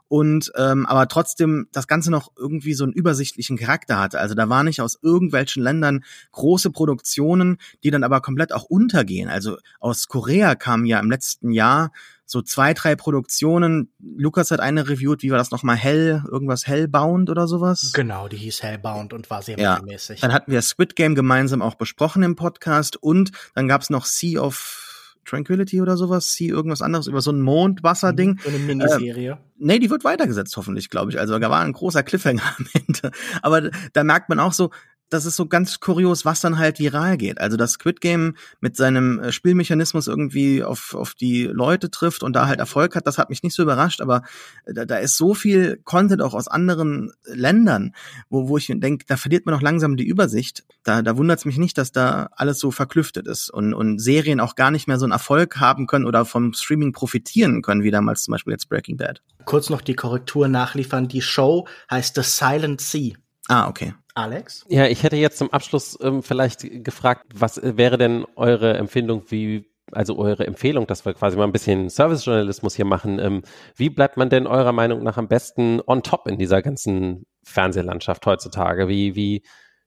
und ähm, aber trotzdem das Ganze noch irgendwie so einen übersichtlichen Charakter hatte. Also da war nicht aus irgendwelchen Ländern große Produktionen, die dann aber komplett auch untergehen. Also aus Korea kamen ja im letzten Jahr so zwei, drei Produktionen. Lukas hat eine reviewt, wie war das nochmal? Hell, irgendwas Hellbound oder sowas? Genau, die hieß Hellbound und war sehr ja. mäßig. Dann hatten wir Squid Game gemeinsam auch besprochen im Podcast und dann gab's noch Sea of Tranquility oder sowas, sie irgendwas anderes über so ein Mondwasserding. Mhm, so eine Miniserie. Äh, nee, die wird weitergesetzt, hoffentlich, glaube ich. Also da war ein großer Cliffhanger am Ende. Aber da merkt man auch so, das ist so ganz kurios, was dann halt viral geht. Also das Squid Game mit seinem äh, Spielmechanismus irgendwie auf, auf die Leute trifft und da halt Erfolg hat, das hat mich nicht so überrascht, aber da, da ist so viel Content auch aus anderen Ländern, wo, wo ich denke, da verliert man noch langsam die Übersicht. Da, da wundert es mich nicht, dass da alles so verklüftet ist und, und Serien auch gar nicht mehr so einen Erfolg haben können oder vom Streaming profitieren können, wie damals zum Beispiel jetzt Breaking Bad. Kurz noch die Korrektur nachliefern. Die Show heißt The Silent Sea. Ah, okay. Alex? Ja, ich hätte jetzt zum Abschluss ähm, vielleicht gefragt, was äh, wäre denn eure Empfindung, wie also eure Empfehlung, dass wir quasi mal ein bisschen Servicejournalismus hier machen. Ähm, wie bleibt man denn eurer Meinung nach am besten on top in dieser ganzen Fernsehlandschaft heutzutage? Wie, wie,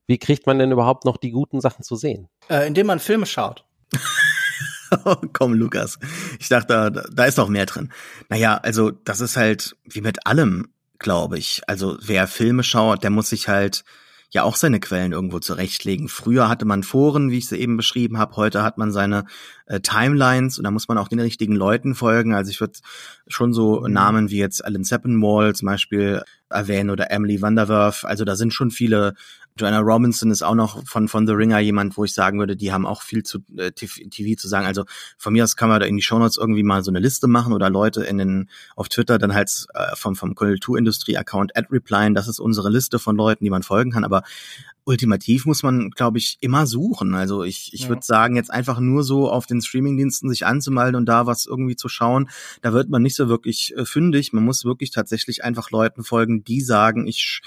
wie kriegt man denn überhaupt noch die guten Sachen zu sehen? Äh, indem man Filme schaut. oh, komm, Lukas. Ich dachte, da, da ist noch mehr drin. Naja, also das ist halt wie mit allem, glaube ich. Also wer Filme schaut, der muss sich halt ja auch seine Quellen irgendwo zurechtlegen. Früher hatte man Foren, wie ich sie eben beschrieben habe, heute hat man seine äh, Timelines und da muss man auch den richtigen Leuten folgen. Also ich würde schon so mhm. Namen wie jetzt Alan Sepinwall zum Beispiel erwähnen oder Emily Vanderwerf. Also da sind schon viele Joanna Robinson ist auch noch von, von The Ringer jemand, wo ich sagen würde, die haben auch viel zu äh, TV zu sagen. Also von mir aus kann man da in die Shownotes irgendwie mal so eine Liste machen oder Leute in den auf Twitter dann halt äh, vom, vom Kulturindustrie-Account at replyen. Das ist unsere Liste von Leuten, die man folgen kann. Aber ultimativ muss man, glaube ich, immer suchen. Also ich, ich ja. würde sagen, jetzt einfach nur so auf den Streamingdiensten sich anzumelden und da was irgendwie zu schauen, da wird man nicht so wirklich äh, fündig. Man muss wirklich tatsächlich einfach Leuten folgen, die sagen, ich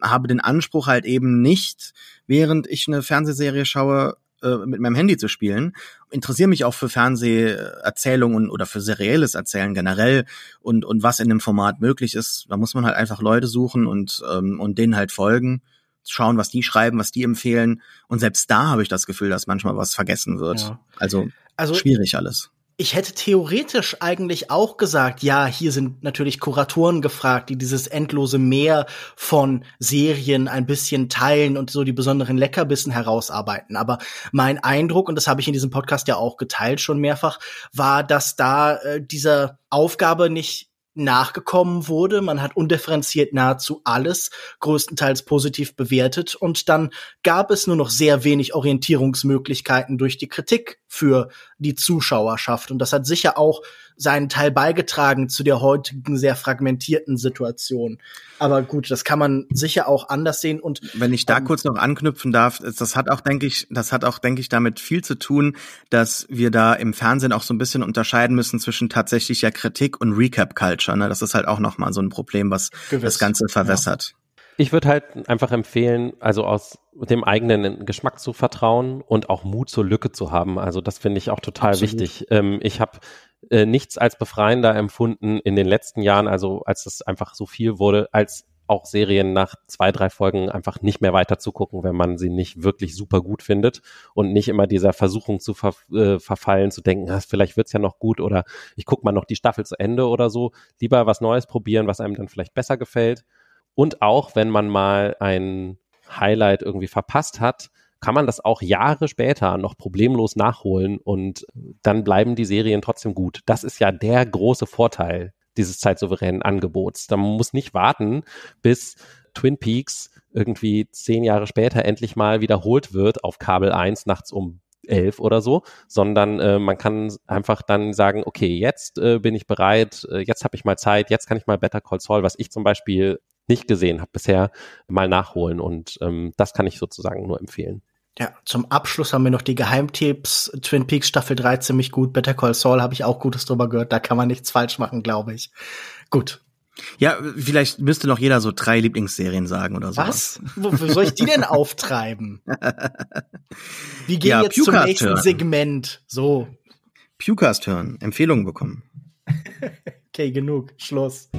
habe den Anspruch halt eben nicht, während ich eine Fernsehserie schaue, äh, mit meinem Handy zu spielen. Interessiere mich auch für Fernseherzählungen oder für serielles Erzählen generell und, und was in dem Format möglich ist. Da muss man halt einfach Leute suchen und, ähm, und denen halt folgen schauen, was die schreiben, was die empfehlen. Und selbst da habe ich das Gefühl, dass manchmal was vergessen wird. Ja. Also, also schwierig alles. Ich hätte theoretisch eigentlich auch gesagt, ja, hier sind natürlich Kuratoren gefragt, die dieses endlose Meer von Serien ein bisschen teilen und so die besonderen Leckerbissen herausarbeiten. Aber mein Eindruck, und das habe ich in diesem Podcast ja auch geteilt schon mehrfach, war, dass da äh, dieser Aufgabe nicht nachgekommen wurde. Man hat undifferenziert nahezu alles größtenteils positiv bewertet und dann gab es nur noch sehr wenig Orientierungsmöglichkeiten durch die Kritik für die Zuschauerschaft und das hat sicher auch seinen Teil beigetragen zu der heutigen sehr fragmentierten Situation. Aber gut, das kann man sicher auch anders sehen und wenn ich da ähm, kurz noch anknüpfen darf, das hat auch denke ich, das hat auch denke ich damit viel zu tun, dass wir da im Fernsehen auch so ein bisschen unterscheiden müssen zwischen tatsächlicher Kritik und Recap Culture, ne? Das ist halt auch noch mal so ein Problem, was Gewiss. das ganze verwässert. Ja. Ich würde halt einfach empfehlen, also aus dem eigenen Geschmack zu vertrauen und auch Mut zur Lücke zu haben. Also das finde ich auch total Absolut. wichtig. Ähm, ich habe äh, nichts als befreiender empfunden in den letzten Jahren, also als es einfach so viel wurde, als auch Serien nach zwei, drei Folgen einfach nicht mehr weiter zu gucken, wenn man sie nicht wirklich super gut findet und nicht immer dieser Versuchung zu ver äh, verfallen, zu denken, ah, vielleicht wird's ja noch gut oder ich gucke mal noch die Staffel zu Ende oder so. Lieber was Neues probieren, was einem dann vielleicht besser gefällt. Und auch, wenn man mal ein Highlight irgendwie verpasst hat, kann man das auch Jahre später noch problemlos nachholen und dann bleiben die Serien trotzdem gut. Das ist ja der große Vorteil dieses zeitsouveränen Angebots. Da man muss nicht warten, bis Twin Peaks irgendwie zehn Jahre später endlich mal wiederholt wird auf Kabel 1 nachts um elf oder so, sondern äh, man kann einfach dann sagen, okay, jetzt äh, bin ich bereit, äh, jetzt habe ich mal Zeit, jetzt kann ich mal Better Call Saul, was ich zum Beispiel nicht gesehen habe bisher, mal nachholen und ähm, das kann ich sozusagen nur empfehlen. Ja, zum Abschluss haben wir noch die Geheimtipps. Twin Peaks Staffel 3 ziemlich gut. Better Call Saul habe ich auch Gutes drüber gehört. Da kann man nichts falsch machen, glaube ich. Gut. Ja, vielleicht müsste noch jeder so drei Lieblingsserien sagen oder so. Was? Wofür soll ich die denn auftreiben? Wir gehen ja, jetzt Pewcast zum nächsten hören. Segment. So. Pewcast hören, Empfehlungen bekommen. okay, genug. Schluss.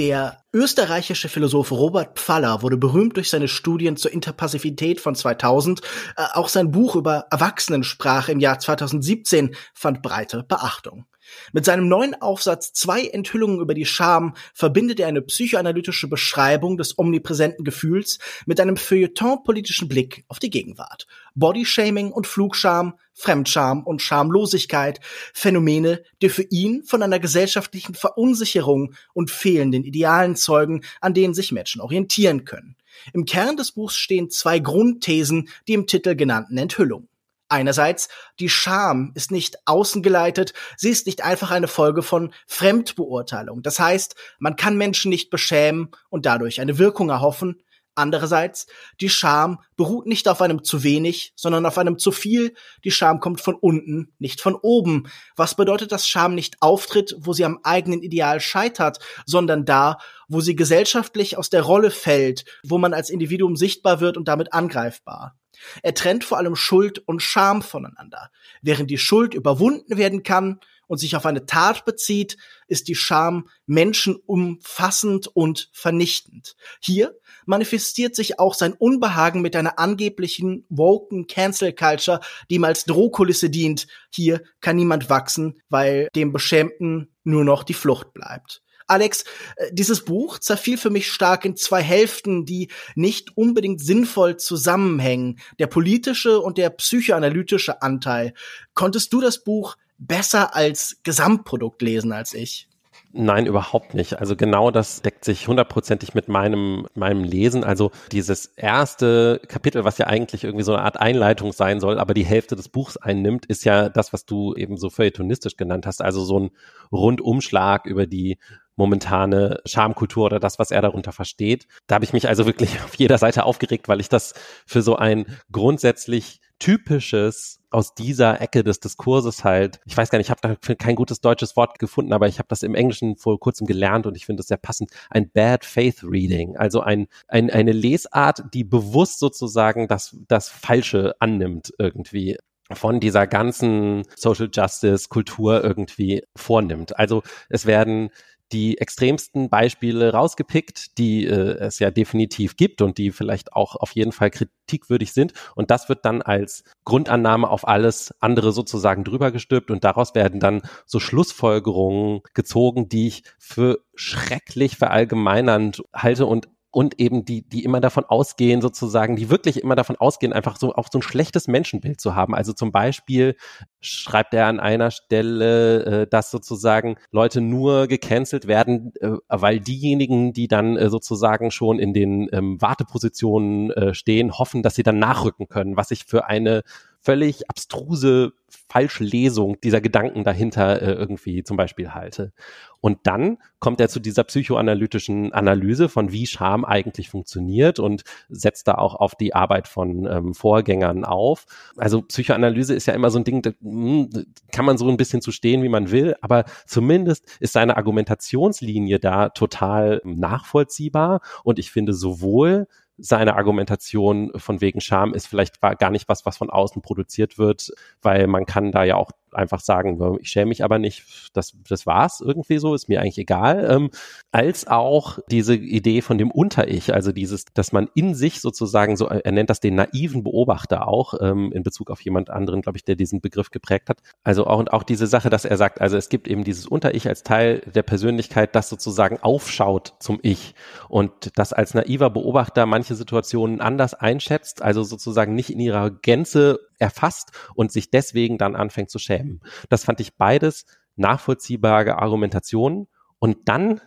Der österreichische Philosoph Robert Pfaller wurde berühmt durch seine Studien zur Interpassivität von 2000. Äh, auch sein Buch über Erwachsenensprache im Jahr 2017 fand breite Beachtung. Mit seinem neuen Aufsatz Zwei Enthüllungen über die Scham verbindet er eine psychoanalytische Beschreibung des omnipräsenten Gefühls mit einem feuilleton-politischen Blick auf die Gegenwart. Bodyshaming und Flugscham, Fremdscham und Schamlosigkeit, Phänomene, die für ihn von einer gesellschaftlichen Verunsicherung und fehlenden Idealen zeugen, an denen sich Menschen orientieren können. Im Kern des Buchs stehen zwei Grundthesen, die im Titel genannten Enthüllungen. Einerseits, die Scham ist nicht außengeleitet, sie ist nicht einfach eine Folge von Fremdbeurteilung. Das heißt, man kann Menschen nicht beschämen und dadurch eine Wirkung erhoffen. Andererseits, die Scham beruht nicht auf einem zu wenig, sondern auf einem zu viel. Die Scham kommt von unten, nicht von oben. Was bedeutet, dass Scham nicht auftritt, wo sie am eigenen Ideal scheitert, sondern da, wo sie gesellschaftlich aus der Rolle fällt, wo man als Individuum sichtbar wird und damit angreifbar. Er trennt vor allem Schuld und Scham voneinander. Während die Schuld überwunden werden kann und sich auf eine Tat bezieht, ist die Scham menschenumfassend und vernichtend. Hier manifestiert sich auch sein Unbehagen mit einer angeblichen woken Cancel Culture, die ihm als Drohkulisse dient. Hier kann niemand wachsen, weil dem Beschämten nur noch die Flucht bleibt. Alex, äh, dieses Buch zerfiel für mich stark in zwei Hälften, die nicht unbedingt sinnvoll zusammenhängen. Der politische und der psychoanalytische Anteil. Konntest du das Buch besser als Gesamtprodukt lesen als ich? Nein, überhaupt nicht. Also genau das deckt sich hundertprozentig mit meinem, meinem Lesen. Also dieses erste Kapitel, was ja eigentlich irgendwie so eine Art Einleitung sein soll, aber die Hälfte des Buchs einnimmt, ist ja das, was du eben so feuilletonistisch genannt hast. Also so ein Rundumschlag über die momentane Schamkultur oder das, was er darunter versteht. Da habe ich mich also wirklich auf jeder Seite aufgeregt, weil ich das für so ein grundsätzlich typisches aus dieser Ecke des Diskurses halt, ich weiß gar nicht, ich habe dafür kein gutes deutsches Wort gefunden, aber ich habe das im Englischen vor kurzem gelernt und ich finde das sehr passend, ein Bad Faith Reading, also ein, ein, eine Lesart, die bewusst sozusagen das, das Falsche annimmt irgendwie von dieser ganzen Social Justice Kultur irgendwie vornimmt. Also es werden die extremsten Beispiele rausgepickt, die äh, es ja definitiv gibt und die vielleicht auch auf jeden Fall kritikwürdig sind. Und das wird dann als Grundannahme auf alles andere sozusagen drüber gestülpt und daraus werden dann so Schlussfolgerungen gezogen, die ich für schrecklich verallgemeinernd halte und und eben die, die immer davon ausgehen, sozusagen, die wirklich immer davon ausgehen, einfach so auch so ein schlechtes Menschenbild zu haben. Also zum Beispiel schreibt er an einer Stelle, äh, dass sozusagen Leute nur gecancelt werden, äh, weil diejenigen, die dann äh, sozusagen schon in den ähm, Wartepositionen äh, stehen, hoffen, dass sie dann nachrücken können, was ich für eine völlig abstruse Falschlesung dieser Gedanken dahinter äh, irgendwie zum Beispiel halte. Und dann kommt er zu dieser psychoanalytischen Analyse von wie Scham eigentlich funktioniert und setzt da auch auf die Arbeit von ähm, Vorgängern auf. Also Psychoanalyse ist ja immer so ein Ding, da hm, kann man so ein bisschen zu stehen, wie man will, aber zumindest ist seine Argumentationslinie da total nachvollziehbar und ich finde sowohl seine Argumentation von wegen Scham ist vielleicht gar nicht was, was von außen produziert wird, weil man kann da ja auch einfach sagen, ich schäme mich aber nicht, das, das war's irgendwie so, ist mir eigentlich egal, ähm, als auch diese Idee von dem Unter-Ich, also dieses, dass man in sich sozusagen so, er nennt das den naiven Beobachter auch, ähm, in Bezug auf jemand anderen, glaube ich, der diesen Begriff geprägt hat. Also auch, und auch diese Sache, dass er sagt, also es gibt eben dieses Unter-Ich als Teil der Persönlichkeit, das sozusagen aufschaut zum Ich. Und das als naiver Beobachter manche Situationen anders einschätzt, also sozusagen nicht in ihrer Gänze erfasst und sich deswegen dann anfängt zu schämen. Das fand ich beides nachvollziehbare Argumentationen. Und dann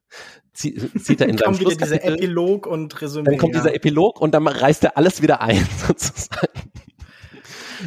zieht er in seinem wieder dieser Epilog und Resümee. Dann kommt ja. dieser Epilog und dann reißt er alles wieder ein, sozusagen.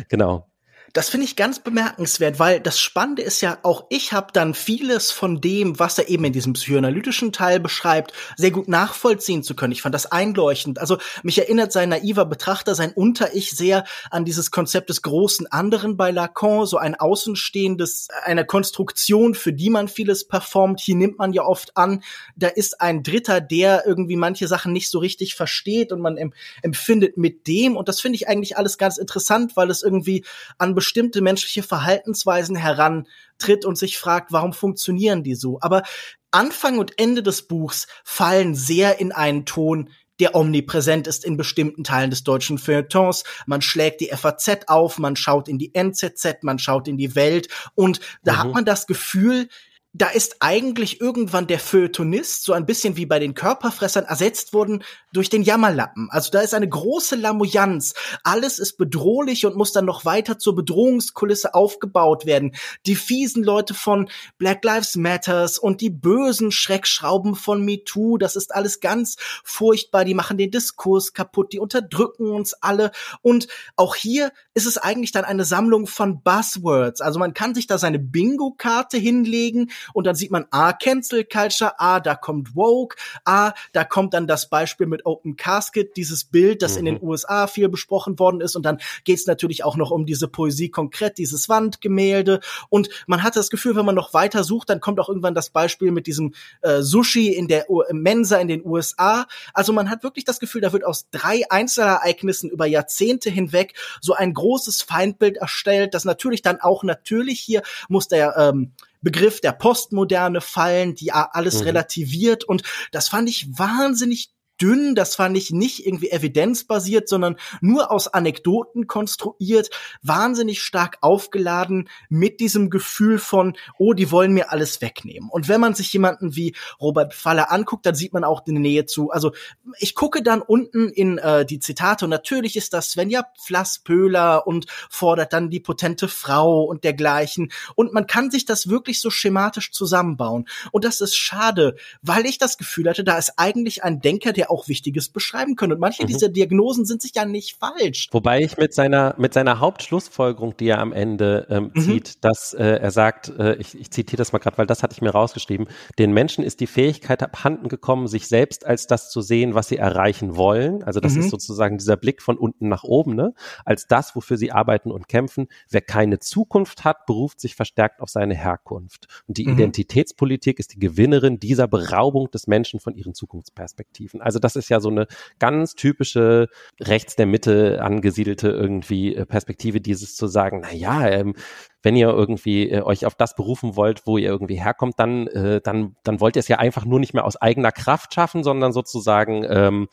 genau. Das finde ich ganz bemerkenswert, weil das Spannende ist ja, auch ich habe dann vieles von dem, was er eben in diesem psychoanalytischen Teil beschreibt, sehr gut nachvollziehen zu können. Ich fand das einleuchtend. Also mich erinnert sein naiver Betrachter, sein Unter-Ich sehr an dieses Konzept des großen anderen bei Lacan, so ein Außenstehendes, eine Konstruktion, für die man vieles performt. Hier nimmt man ja oft an, da ist ein Dritter, der irgendwie manche Sachen nicht so richtig versteht und man empfindet mit dem. Und das finde ich eigentlich alles ganz interessant, weil es irgendwie an bestimmte menschliche Verhaltensweisen herantritt und sich fragt, warum funktionieren die so? Aber Anfang und Ende des Buchs fallen sehr in einen Ton, der omnipräsent ist in bestimmten Teilen des deutschen Feuilletons. Man schlägt die FAZ auf, man schaut in die NZZ, man schaut in die Welt und da mhm. hat man das Gefühl, da ist eigentlich irgendwann der Feuilletonist, so ein bisschen wie bei den Körperfressern, ersetzt worden durch den Jammerlappen. Also da ist eine große Lamoyanz. Alles ist bedrohlich und muss dann noch weiter zur Bedrohungskulisse aufgebaut werden. Die fiesen Leute von Black Lives Matters und die bösen Schreckschrauben von MeToo, das ist alles ganz furchtbar. Die machen den Diskurs kaputt, die unterdrücken uns alle. Und auch hier ist es eigentlich dann eine Sammlung von Buzzwords. Also man kann sich da seine Bingo-Karte hinlegen und dann sieht man, ah, Cancel Culture, ah, da kommt Woke, ah, da kommt dann das Beispiel mit Open Casket, dieses Bild, das mhm. in den mhm. USA viel besprochen worden ist und dann geht es natürlich auch noch um diese Poesie konkret, dieses Wandgemälde und man hat das Gefühl, wenn man noch weiter sucht, dann kommt auch irgendwann das Beispiel mit diesem äh, Sushi in der U Mensa in den USA. Also man hat wirklich das Gefühl, da wird aus drei Einzelereignissen über Jahrzehnte hinweg so ein großes Feindbild erstellt, das natürlich dann auch natürlich hier muss der ähm, Begriff der Postmoderne fallen, die alles mhm. relativiert und das fand ich wahnsinnig dünn, das fand ich nicht irgendwie evidenzbasiert, sondern nur aus Anekdoten konstruiert, wahnsinnig stark aufgeladen mit diesem Gefühl von, oh, die wollen mir alles wegnehmen. Und wenn man sich jemanden wie Robert Faller anguckt, dann sieht man auch die Nähe zu. Also ich gucke dann unten in äh, die Zitate und natürlich ist das Svenja Pflasspöhler und fordert dann die potente Frau und dergleichen. Und man kann sich das wirklich so schematisch zusammenbauen. Und das ist schade, weil ich das Gefühl hatte, da ist eigentlich ein Denker, der auch Wichtiges beschreiben können. Und manche mhm. dieser Diagnosen sind sich ja nicht falsch. Wobei ich mit seiner, mit seiner Hauptschlussfolgerung, die er am Ende ähm, mhm. zieht, dass äh, er sagt, äh, ich, ich zitiere das mal gerade, weil das hatte ich mir rausgeschrieben, den Menschen ist die Fähigkeit abhanden gekommen, sich selbst als das zu sehen, was sie erreichen wollen. Also das mhm. ist sozusagen dieser Blick von unten nach oben, ne? als das, wofür sie arbeiten und kämpfen. Wer keine Zukunft hat, beruft sich verstärkt auf seine Herkunft. Und die mhm. Identitätspolitik ist die Gewinnerin dieser Beraubung des Menschen von ihren Zukunftsperspektiven. Also Also das ist ja so eine ganz typische rechts der Mitte angesiedelte irgendwie äh, Perspektive, dieses zu sagen, na ja, ähm, wenn ihr irgendwie äh, euch auf das berufen wollt, wo ihr irgendwie herkommt, dann, äh, dann, dann wollt ihr es ja einfach nur nicht mehr aus eigener Kraft schaffen, sondern sozusagen ähm,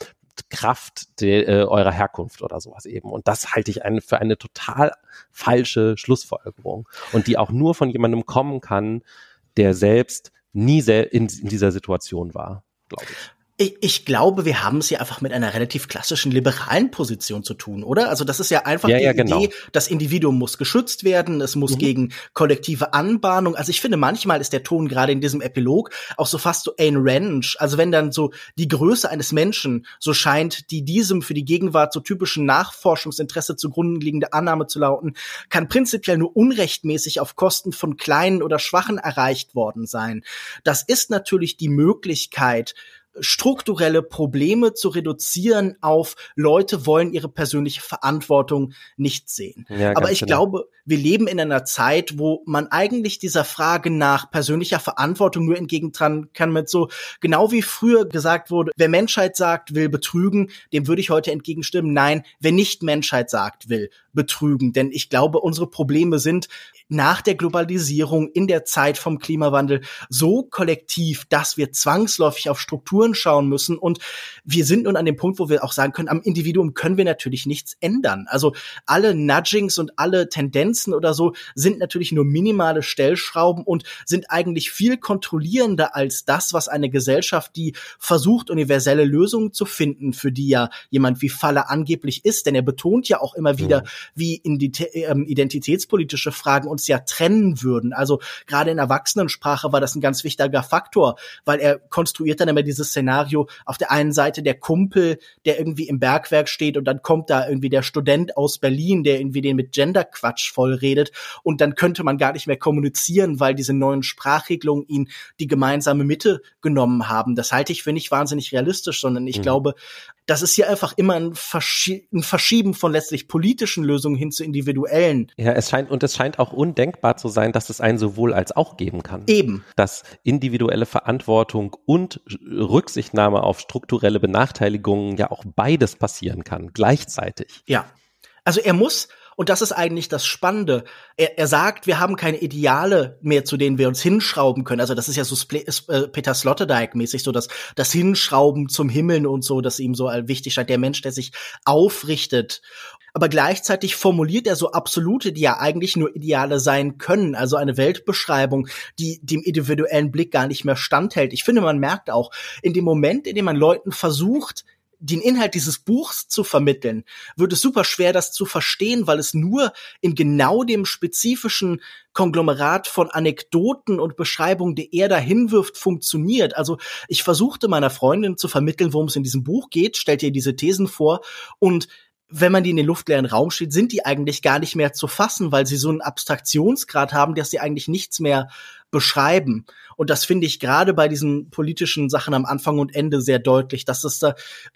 Kraft de, äh, eurer Herkunft oder sowas eben. Und das halte ich eine, für eine total falsche Schlussfolgerung und die auch nur von jemandem kommen kann, der selbst nie sehr in, in dieser Situation war, glaube ich. Ich, ich glaube, wir haben es hier einfach mit einer relativ klassischen liberalen Position zu tun, oder? Also das ist ja einfach ja, die ja, genau. Idee, das Individuum muss geschützt werden, es muss mhm. gegen kollektive Anbahnung. Also ich finde, manchmal ist der Ton gerade in diesem Epilog auch so fast so Ayn Rand. Also wenn dann so die Größe eines Menschen so scheint, die diesem für die Gegenwart so typischen Nachforschungsinteresse zugrunde liegende Annahme zu lauten, kann prinzipiell nur unrechtmäßig auf Kosten von Kleinen oder Schwachen erreicht worden sein. Das ist natürlich die Möglichkeit, strukturelle Probleme zu reduzieren auf Leute wollen ihre persönliche Verantwortung nicht sehen. Ja, Aber ich genau. glaube, wir leben in einer Zeit, wo man eigentlich dieser Frage nach persönlicher Verantwortung nur entgegentragen kann mit so, genau wie früher gesagt wurde, wer Menschheit sagt, will betrügen, dem würde ich heute entgegenstimmen, nein, wer nicht Menschheit sagt, will betrügen. Denn ich glaube, unsere Probleme sind nach der Globalisierung in der Zeit vom Klimawandel so kollektiv, dass wir zwangsläufig auf Strukturen schauen müssen. Und wir sind nun an dem Punkt, wo wir auch sagen können, am Individuum können wir natürlich nichts ändern. Also alle Nudgings und alle Tendenzen oder so sind natürlich nur minimale Stellschrauben und sind eigentlich viel kontrollierender als das, was eine Gesellschaft, die versucht, universelle Lösungen zu finden, für die ja jemand wie Falle angeblich ist. Denn er betont ja auch immer wieder, ja. wie ähm, identitätspolitische Fragen uns ja trennen würden. Also gerade in Erwachsenensprache war das ein ganz wichtiger Faktor, weil er konstruiert dann immer dieses Szenario auf der einen Seite der Kumpel, der irgendwie im Bergwerk steht und dann kommt da irgendwie der Student aus Berlin, der irgendwie den mit Genderquatsch voll redet und dann könnte man gar nicht mehr kommunizieren, weil diese neuen Sprachregelungen ihn die gemeinsame Mitte genommen haben. Das halte ich für nicht wahnsinnig realistisch, sondern ich mhm. glaube, das ist hier einfach immer ein, Verschie ein Verschieben von letztlich politischen Lösungen hin zu individuellen. Ja, es scheint, und es scheint auch undenkbar zu sein, dass es einen sowohl als auch geben kann. Eben. Dass individuelle Verantwortung und Rücksichtnahme auf strukturelle Benachteiligungen ja auch beides passieren kann, gleichzeitig. Ja. Also er muss und das ist eigentlich das Spannende. Er, er sagt, wir haben keine Ideale mehr, zu denen wir uns hinschrauben können. Also das ist ja so Spl äh, Peter Sloterdijk-mäßig, so das, das Hinschrauben zum Himmel und so, das ihm so wichtig scheint. Der Mensch, der sich aufrichtet aber gleichzeitig formuliert er so absolute, die ja eigentlich nur Ideale sein können, also eine Weltbeschreibung, die dem individuellen Blick gar nicht mehr standhält. Ich finde, man merkt auch, in dem Moment, in dem man Leuten versucht, den Inhalt dieses Buchs zu vermitteln, wird es super schwer, das zu verstehen, weil es nur in genau dem spezifischen Konglomerat von Anekdoten und Beschreibungen, die er da hinwirft, funktioniert. Also ich versuchte meiner Freundin zu vermitteln, worum es in diesem Buch geht, stellt ihr diese Thesen vor und wenn man die in den luftleeren Raum steht, sind die eigentlich gar nicht mehr zu fassen, weil sie so einen Abstraktionsgrad haben, dass sie eigentlich nichts mehr beschreiben. Und das finde ich gerade bei diesen politischen Sachen am Anfang und Ende sehr deutlich, dass es da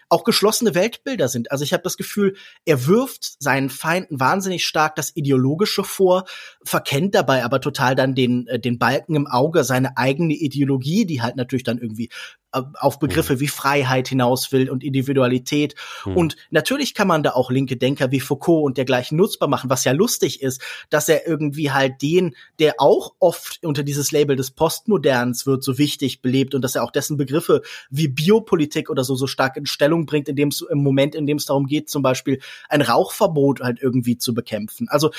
auch geschlossene Weltbilder sind. Also ich habe das Gefühl, er wirft seinen Feinden wahnsinnig stark das Ideologische vor, verkennt dabei aber total dann den, äh, den Balken im Auge, seine eigene Ideologie, die halt natürlich dann irgendwie äh, auf Begriffe mhm. wie Freiheit hinaus will und Individualität. Mhm. Und natürlich kann man da auch linke Denker wie Foucault und dergleichen nutzbar machen, was ja lustig ist, dass er irgendwie halt den, der auch oft unter dieses Label des Postmoderns wird, so wichtig belebt und dass er auch dessen Begriffe wie Biopolitik oder so so stark in Stellung bringt, in dem es im Moment, in dem es darum geht, zum Beispiel ein Rauchverbot halt irgendwie zu bekämpfen. Also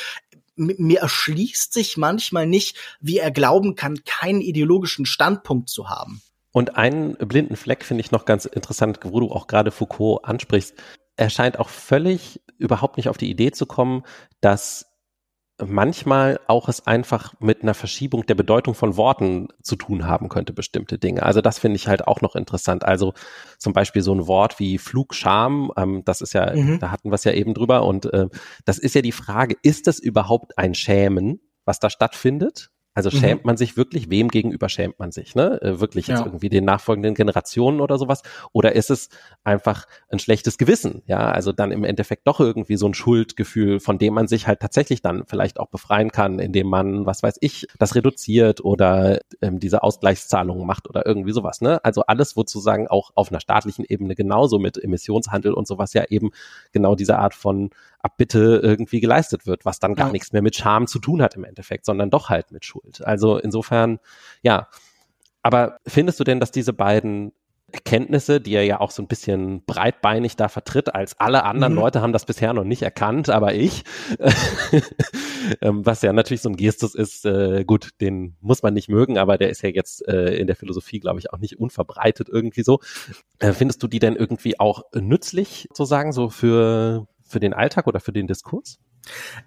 mir erschließt sich manchmal nicht, wie er glauben kann, keinen ideologischen Standpunkt zu haben. Und einen blinden Fleck finde ich noch ganz interessant, wo du auch gerade Foucault ansprichst. Er scheint auch völlig überhaupt nicht auf die Idee zu kommen, dass manchmal auch es einfach mit einer Verschiebung der Bedeutung von Worten zu tun haben könnte, bestimmte Dinge. Also das finde ich halt auch noch interessant. Also zum Beispiel so ein Wort wie Flugscham, ähm, das ist ja, mhm. da hatten wir es ja eben drüber und äh, das ist ja die Frage, ist das überhaupt ein Schämen, was da stattfindet? Also mhm. schämt mhm. man sich wirklich, wem gegenüber schämt man sich, ne? Äh, wirklich jetzt ja. irgendwie den nachfolgenden Generationen oder sowas? Oder ist es einfach ein schlechtes Gewissen? Ja, also dann im Endeffekt doch irgendwie so ein Schuldgefühl, von dem man sich halt tatsächlich dann vielleicht auch befreien kann, indem man, was weiß ich, das reduziert oder ähm, diese Ausgleichszahlungen macht oder irgendwie sowas, ne? Also alles, wo sozusagen auch auf einer staatlichen Ebene genauso mit Emissionshandel und sowas ja eben genau diese Art von Abbitte irgendwie geleistet wird, was dann gar ja. nichts mehr mit Scham zu tun hat im Endeffekt, sondern doch halt mit Schuld. Also insofern, ja. Aber findest du denn, dass diese beiden Erkenntnisse, die er ja auch so ein bisschen breitbeinig da vertritt, als alle anderen mhm. Leute haben das bisher noch nicht erkannt, aber ich, ähm, was ja natürlich so ein Gestus ist, äh, gut, den muss man nicht mögen, aber der ist ja jetzt äh, in der Philosophie, glaube ich, auch nicht unverbreitet irgendwie so. Äh, findest du die denn irgendwie auch nützlich, sozusagen, so für, für den Alltag oder für den Diskurs?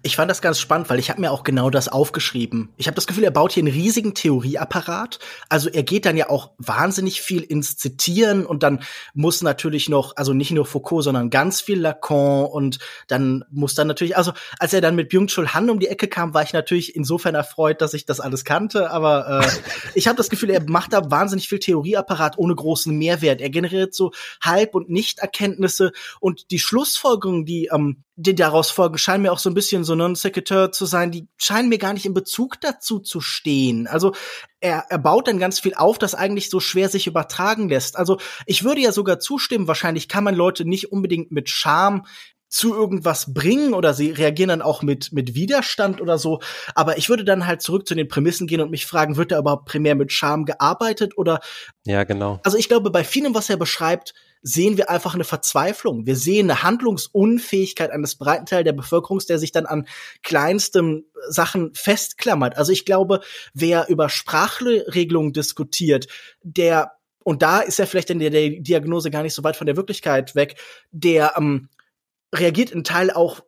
Ich fand das ganz spannend, weil ich habe mir auch genau das aufgeschrieben. Ich habe das Gefühl, er baut hier einen riesigen Theorieapparat. Also er geht dann ja auch wahnsinnig viel ins Zitieren und dann muss natürlich noch, also nicht nur Foucault, sondern ganz viel Lacan und dann muss dann natürlich, also als er dann mit Byung-Chul Han um die Ecke kam, war ich natürlich insofern erfreut, dass ich das alles kannte, aber äh, ich habe das Gefühl, er macht da wahnsinnig viel Theorieapparat ohne großen Mehrwert. Er generiert so Halb- und Nichterkenntnisse und die Schlussfolgerungen, die ähm, die daraus folgen, scheinen mir auch so ein bisschen so non-sequitur zu sein, die scheinen mir gar nicht in Bezug dazu zu stehen. Also er, er baut dann ganz viel auf, das eigentlich so schwer sich übertragen lässt. Also ich würde ja sogar zustimmen, wahrscheinlich kann man Leute nicht unbedingt mit Charme zu irgendwas bringen oder sie reagieren dann auch mit, mit Widerstand oder so. Aber ich würde dann halt zurück zu den Prämissen gehen und mich fragen, wird er überhaupt primär mit Charme gearbeitet oder? Ja, genau. Also ich glaube, bei vielem, was er beschreibt, sehen wir einfach eine Verzweiflung. Wir sehen eine Handlungsunfähigkeit eines breiten Teils der Bevölkerung, der sich dann an kleinstem Sachen festklammert. Also ich glaube, wer über Sprachregelungen diskutiert, der und da ist ja vielleicht in der Diagnose gar nicht so weit von der Wirklichkeit weg, der ähm, reagiert in Teil auch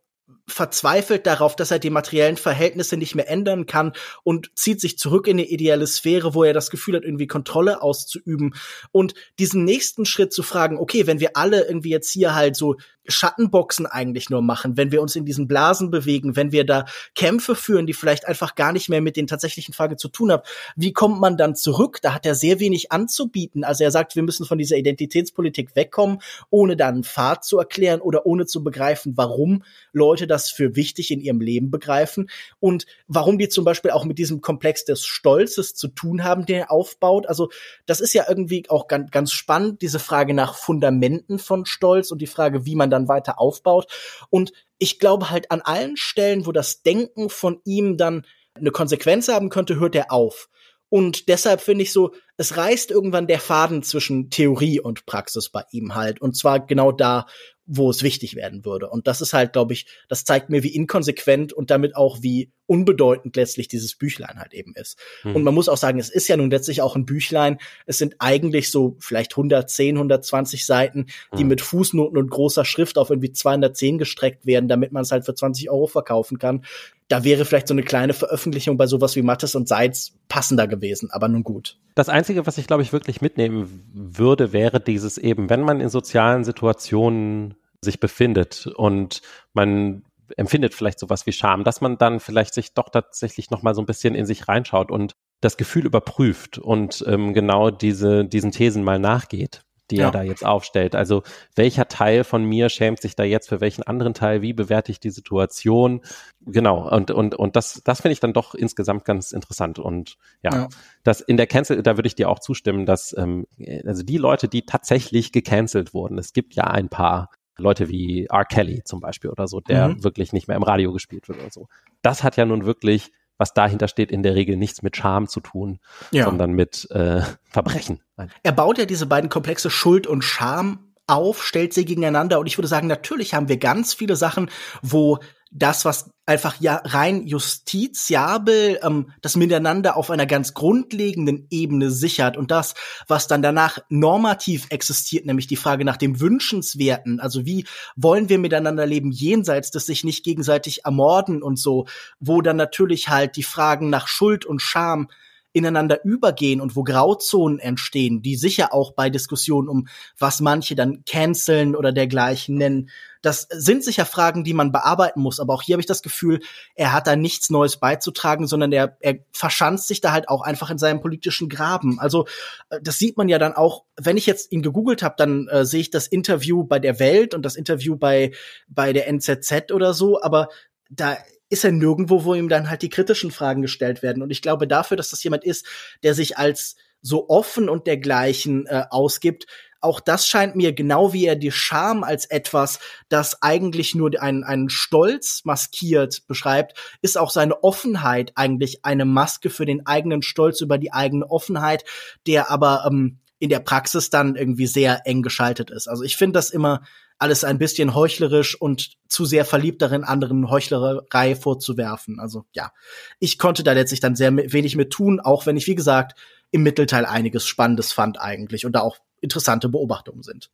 verzweifelt darauf, dass er die materiellen Verhältnisse nicht mehr ändern kann und zieht sich zurück in eine ideale Sphäre, wo er das Gefühl hat, irgendwie Kontrolle auszuüben und diesen nächsten Schritt zu fragen, okay, wenn wir alle irgendwie jetzt hier halt so Schattenboxen eigentlich nur machen, wenn wir uns in diesen Blasen bewegen, wenn wir da Kämpfe führen, die vielleicht einfach gar nicht mehr mit den tatsächlichen Fragen zu tun haben, wie kommt man dann zurück? Da hat er sehr wenig anzubieten. Also er sagt, wir müssen von dieser Identitätspolitik wegkommen, ohne dann Pfad zu erklären oder ohne zu begreifen, warum Leute das für wichtig in ihrem Leben begreifen und warum die zum Beispiel auch mit diesem Komplex des Stolzes zu tun haben, den er aufbaut. Also das ist ja irgendwie auch ganz, ganz spannend, diese Frage nach Fundamenten von Stolz und die Frage, wie man dann weiter aufbaut. Und ich glaube halt an allen Stellen, wo das Denken von ihm dann eine Konsequenz haben könnte, hört er auf. Und deshalb finde ich so, es reißt irgendwann der Faden zwischen Theorie und Praxis bei ihm halt. Und zwar genau da, wo es wichtig werden würde. Und das ist halt, glaube ich, das zeigt mir, wie inkonsequent und damit auch wie unbedeutend letztlich dieses Büchlein halt eben ist. Mhm. Und man muss auch sagen, es ist ja nun letztlich auch ein Büchlein. Es sind eigentlich so vielleicht 110, 120 Seiten, die mhm. mit Fußnoten und großer Schrift auf irgendwie 210 gestreckt werden, damit man es halt für 20 Euro verkaufen kann. Da wäre vielleicht so eine kleine Veröffentlichung bei sowas wie Mattes und Seitz passender gewesen, aber nun gut. Das Einzige, was ich, glaube ich, wirklich mitnehmen würde, wäre dieses eben, wenn man in sozialen Situationen sich befindet und man empfindet vielleicht sowas wie Scham, dass man dann vielleicht sich doch tatsächlich noch mal so ein bisschen in sich reinschaut und das Gefühl überprüft und ähm, genau diese, diesen Thesen mal nachgeht, die ja. er da jetzt aufstellt. Also welcher Teil von mir schämt sich da jetzt für welchen anderen Teil? Wie bewerte ich die Situation? Genau. Und, und, und das, das finde ich dann doch insgesamt ganz interessant. Und ja, ja, das in der Cancel, da würde ich dir auch zustimmen, dass ähm, also die Leute, die tatsächlich gecancelt wurden, es gibt ja ein paar, Leute wie R. Kelly zum Beispiel oder so, der mhm. wirklich nicht mehr im Radio gespielt wird oder so. Das hat ja nun wirklich, was dahinter steht, in der Regel nichts mit Scham zu tun, ja. sondern mit äh, Verbrechen. Er baut ja diese beiden Komplexe Schuld und Scham auf, stellt sie gegeneinander und ich würde sagen, natürlich haben wir ganz viele Sachen, wo das, was einfach ja rein justiziabel ähm, das Miteinander auf einer ganz grundlegenden Ebene sichert und das, was dann danach normativ existiert, nämlich die Frage nach dem Wünschenswerten, also wie wollen wir miteinander leben jenseits des sich nicht gegenseitig ermorden und so, wo dann natürlich halt die Fragen nach Schuld und Scham ineinander übergehen und wo Grauzonen entstehen, die sicher auch bei Diskussionen um was manche dann canceln oder dergleichen nennen, das sind sicher Fragen, die man bearbeiten muss. Aber auch hier habe ich das Gefühl, er hat da nichts Neues beizutragen, sondern er, er verschanzt sich da halt auch einfach in seinem politischen Graben. Also äh, das sieht man ja dann auch, wenn ich jetzt ihn gegoogelt habe, dann äh, sehe ich das Interview bei der Welt und das Interview bei, bei der NZZ oder so. Aber da ist er nirgendwo, wo ihm dann halt die kritischen Fragen gestellt werden. Und ich glaube dafür, dass das jemand ist, der sich als so offen und dergleichen äh, ausgibt, auch das scheint mir genau wie er die Scham als etwas, das eigentlich nur einen, einen Stolz maskiert beschreibt, ist auch seine Offenheit eigentlich eine Maske für den eigenen Stolz über die eigene Offenheit, der aber ähm, in der Praxis dann irgendwie sehr eng geschaltet ist. Also ich finde das immer alles ein bisschen heuchlerisch und zu sehr verliebt darin, anderen Heuchlerei vorzuwerfen. Also ja, ich konnte da letztlich dann sehr wenig mit tun, auch wenn ich, wie gesagt, im Mittelteil einiges Spannendes fand eigentlich und da auch interessante Beobachtungen sind.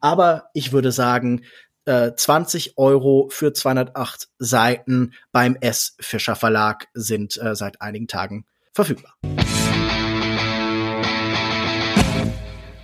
Aber ich würde sagen, äh, 20 Euro für 208 Seiten beim S. Fischer Verlag sind äh, seit einigen Tagen verfügbar.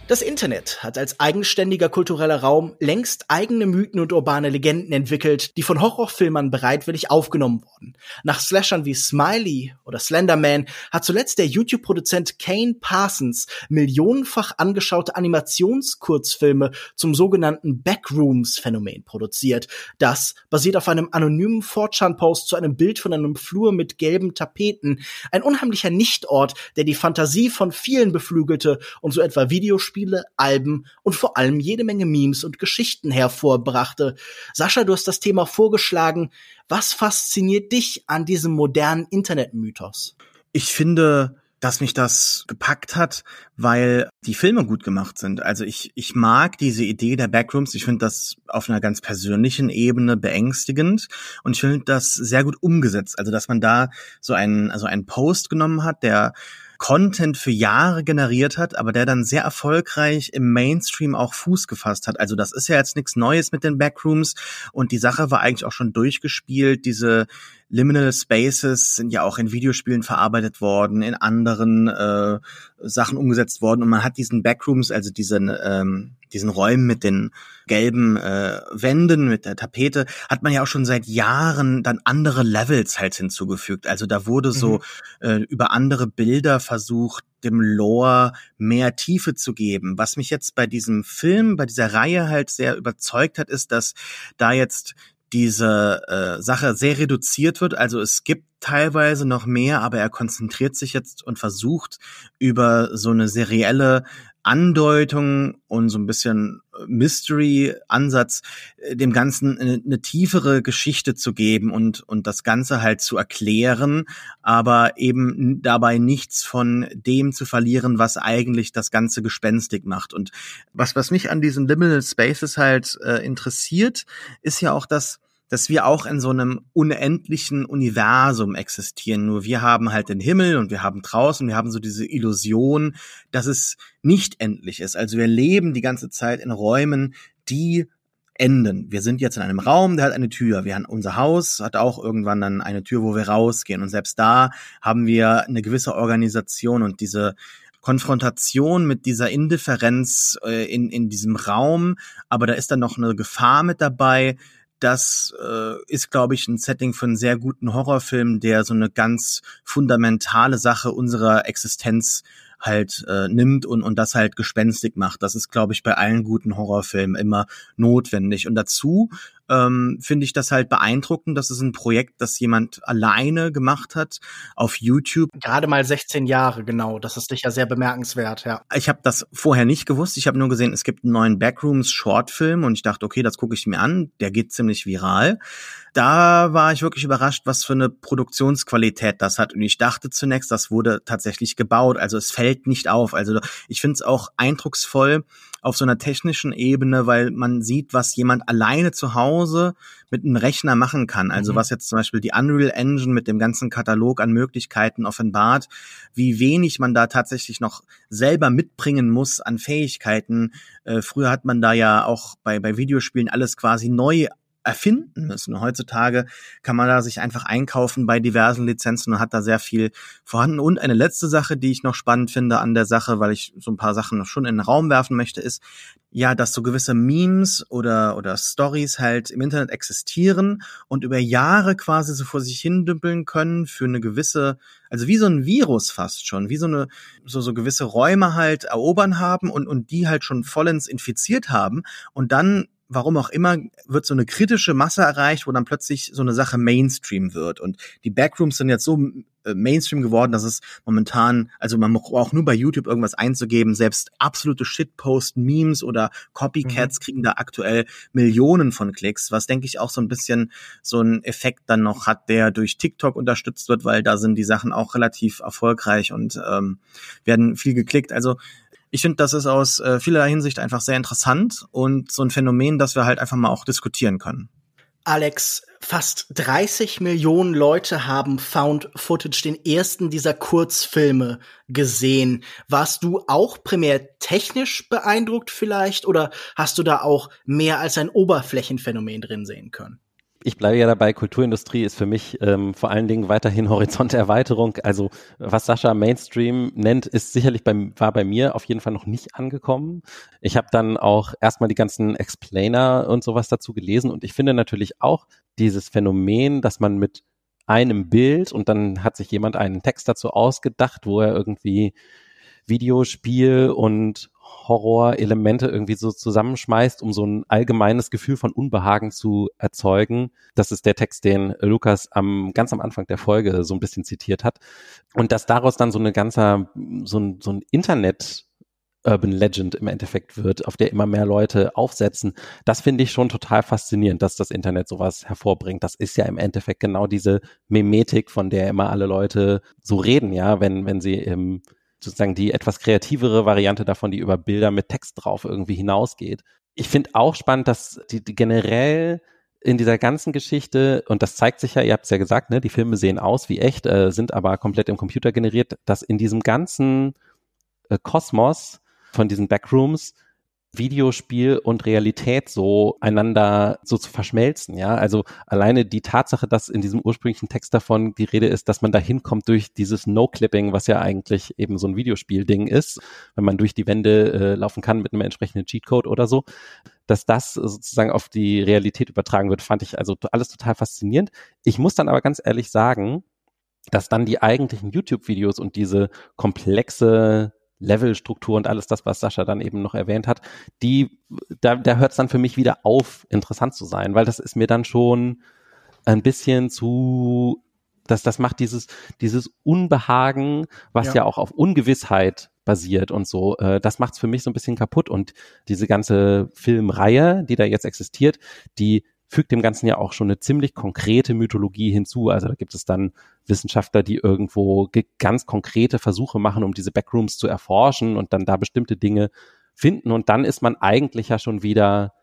Das Internet hat als eigenständiger kultureller Raum längst eigene Mythen und urbane Legenden entwickelt, die von Horrorfilmern bereitwillig aufgenommen wurden. Nach Slashern wie Smiley oder Slenderman hat zuletzt der YouTube-Produzent Kane Parsons millionenfach angeschaute Animationskurzfilme zum sogenannten Backrooms-Phänomen produziert. Das basiert auf einem anonymen 4chan-Post zu einem Bild von einem Flur mit gelben Tapeten. Ein unheimlicher Nichtort, der die Fantasie von vielen beflügelte und so etwa Videospiele Videospiele, Alben und vor allem jede Menge Memes und Geschichten hervorbrachte. Sascha, du hast das Thema vorgeschlagen. Was fasziniert dich an diesem modernen Internetmythos? Ich finde, dass mich das gepackt hat, weil die Filme gut gemacht sind. Also ich, ich mag diese Idee der Backrooms. Ich finde das auf einer ganz persönlichen Ebene beängstigend und ich finde das sehr gut umgesetzt. Also dass man da so einen, also einen Post genommen hat, der Content für Jahre generiert hat, aber der dann sehr erfolgreich im Mainstream auch Fuß gefasst hat. Also das ist ja jetzt nichts Neues mit den Backrooms und die Sache war eigentlich auch schon durchgespielt. Diese Liminal Spaces sind ja auch in Videospielen verarbeitet worden, in anderen äh, Sachen umgesetzt worden und man hat diesen Backrooms, also diesen ähm, diesen Räumen mit den gelben äh, Wänden, mit der Tapete, hat man ja auch schon seit Jahren dann andere Levels halt hinzugefügt. Also da wurde so mhm. äh, über andere Bilder versucht, dem Lore mehr Tiefe zu geben. Was mich jetzt bei diesem Film, bei dieser Reihe halt sehr überzeugt hat, ist, dass da jetzt diese äh, Sache sehr reduziert wird. Also es gibt teilweise noch mehr, aber er konzentriert sich jetzt und versucht über so eine serielle Andeutung und so ein bisschen äh, Mystery-Ansatz äh, dem Ganzen eine, eine, tiefere Geschichte zu geben und, und das Ganze halt zu erklären, aber eben dabei nichts von dem zu verlieren, was eigentlich das Ganze gespenstig macht. Und was, was mich an diesen Liminal Spaces halt äh, interessiert, ist ja auch, dass dass wir auch in so einem unendlichen Universum existieren. Nur wir haben halt den Himmel und wir haben draußen, wir haben so diese Illusion, dass es nicht endlich ist. Also wir leben die ganze Zeit in Räumen, die enden. Wir sind jetzt in einem Raum, der hat eine Tür. Wir haben unser Haus hat auch irgendwann dann eine Tür, wo wir rausgehen. Und selbst da haben wir eine gewisse Organisation und diese Konfrontation mit dieser Indifferenz äh, in, in diesem Raum, aber da ist dann noch eine Gefahr mit dabei, das äh, ist, glaube ich, ein Setting für einen sehr guten Horrorfilm, der so eine ganz fundamentale Sache unserer Existenz halt äh, nimmt und, und das halt gespenstig macht. Das ist, glaube ich, bei allen guten Horrorfilmen immer notwendig. Und dazu ähm, finde ich das halt beeindruckend. Das ist ein Projekt, das jemand alleine gemacht hat auf YouTube. Gerade mal 16 Jahre, genau. Das ist sicher sehr bemerkenswert, ja. Ich habe das vorher nicht gewusst. Ich habe nur gesehen, es gibt einen neuen Backrooms-Shortfilm und ich dachte, okay, das gucke ich mir an. Der geht ziemlich viral da war ich wirklich überrascht, was für eine Produktionsqualität das hat. Und ich dachte zunächst, das wurde tatsächlich gebaut. Also es fällt nicht auf. Also ich finde es auch eindrucksvoll auf so einer technischen Ebene, weil man sieht, was jemand alleine zu Hause mit einem Rechner machen kann. Also mhm. was jetzt zum Beispiel die Unreal Engine mit dem ganzen Katalog an Möglichkeiten offenbart, wie wenig man da tatsächlich noch selber mitbringen muss an Fähigkeiten. Äh, früher hat man da ja auch bei, bei Videospielen alles quasi neu erfinden müssen. Heutzutage kann man da sich einfach einkaufen bei diversen Lizenzen und hat da sehr viel vorhanden. Und eine letzte Sache, die ich noch spannend finde an der Sache, weil ich so ein paar Sachen schon in den Raum werfen möchte, ist, ja, dass so gewisse Memes oder, oder Stories halt im Internet existieren und über Jahre quasi so vor sich hindümpeln können für eine gewisse, also wie so ein Virus fast schon, wie so eine, so, so gewisse Räume halt erobern haben und, und die halt schon vollends infiziert haben und dann warum auch immer, wird so eine kritische Masse erreicht, wo dann plötzlich so eine Sache Mainstream wird. Und die Backrooms sind jetzt so äh, Mainstream geworden, dass es momentan, also man braucht nur bei YouTube irgendwas einzugeben, selbst absolute Shitpost-Memes oder Copycats mhm. kriegen da aktuell Millionen von Klicks, was denke ich auch so ein bisschen so ein Effekt dann noch hat, der durch TikTok unterstützt wird, weil da sind die Sachen auch relativ erfolgreich und ähm, werden viel geklickt. Also ich finde, das ist aus äh, vielerlei Hinsicht einfach sehr interessant und so ein Phänomen, das wir halt einfach mal auch diskutieren können. Alex, fast 30 Millionen Leute haben Found Footage, den ersten dieser Kurzfilme, gesehen. Warst du auch primär technisch beeindruckt vielleicht oder hast du da auch mehr als ein Oberflächenphänomen drin sehen können? Ich bleibe ja dabei, Kulturindustrie ist für mich ähm, vor allen Dingen weiterhin Horizonterweiterung. Also was Sascha Mainstream nennt, ist sicherlich beim, war bei mir auf jeden Fall noch nicht angekommen. Ich habe dann auch erstmal die ganzen Explainer und sowas dazu gelesen und ich finde natürlich auch dieses Phänomen, dass man mit einem Bild und dann hat sich jemand einen Text dazu ausgedacht, wo er irgendwie Videospiel und Horror-Elemente irgendwie so zusammenschmeißt, um so ein allgemeines Gefühl von Unbehagen zu erzeugen. Das ist der Text, den Lukas am, ganz am Anfang der Folge so ein bisschen zitiert hat. Und dass daraus dann so eine ganze, so ein, so ein Internet Urban Legend im Endeffekt wird, auf der immer mehr Leute aufsetzen. Das finde ich schon total faszinierend, dass das Internet sowas hervorbringt. Das ist ja im Endeffekt genau diese Mimetik, von der immer alle Leute so reden, ja, wenn, wenn sie im sozusagen die etwas kreativere Variante davon, die über Bilder mit Text drauf irgendwie hinausgeht. Ich finde auch spannend, dass die, die generell in dieser ganzen Geschichte, und das zeigt sich ja, ihr habt es ja gesagt, ne, die Filme sehen aus wie echt, äh, sind aber komplett im Computer generiert, dass in diesem ganzen äh, Kosmos von diesen Backrooms Videospiel und Realität so einander so zu verschmelzen, ja. Also alleine die Tatsache, dass in diesem ursprünglichen Text davon die Rede ist, dass man da hinkommt durch dieses No-Clipping, was ja eigentlich eben so ein Videospiel-Ding ist, wenn man durch die Wände äh, laufen kann mit einem entsprechenden Cheatcode oder so, dass das sozusagen auf die Realität übertragen wird, fand ich also alles total faszinierend. Ich muss dann aber ganz ehrlich sagen, dass dann die eigentlichen YouTube-Videos und diese komplexe Levelstruktur und alles das, was Sascha dann eben noch erwähnt hat, die, da, da hört es dann für mich wieder auf, interessant zu sein, weil das ist mir dann schon ein bisschen zu, das, das macht dieses, dieses Unbehagen, was ja, ja auch auf Ungewissheit basiert und so, äh, das macht's für mich so ein bisschen kaputt und diese ganze Filmreihe, die da jetzt existiert, die fügt dem Ganzen ja auch schon eine ziemlich konkrete Mythologie hinzu. Also da gibt es dann Wissenschaftler, die irgendwo ganz konkrete Versuche machen, um diese Backrooms zu erforschen und dann da bestimmte Dinge finden. Und dann ist man eigentlich ja schon wieder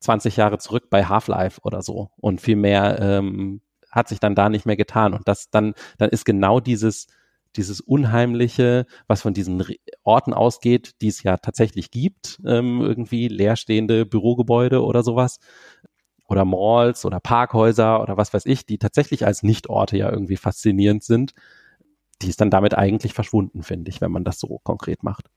20 Jahre zurück bei Half-Life oder so. Und viel mehr ähm, hat sich dann da nicht mehr getan. Und das dann, dann ist genau dieses, dieses Unheimliche, was von diesen Orten ausgeht, die es ja tatsächlich gibt, ähm, irgendwie leerstehende Bürogebäude oder sowas, oder Malls oder Parkhäuser oder was weiß ich, die tatsächlich als Nichtorte ja irgendwie faszinierend sind, die ist dann damit eigentlich verschwunden, finde ich, wenn man das so konkret macht.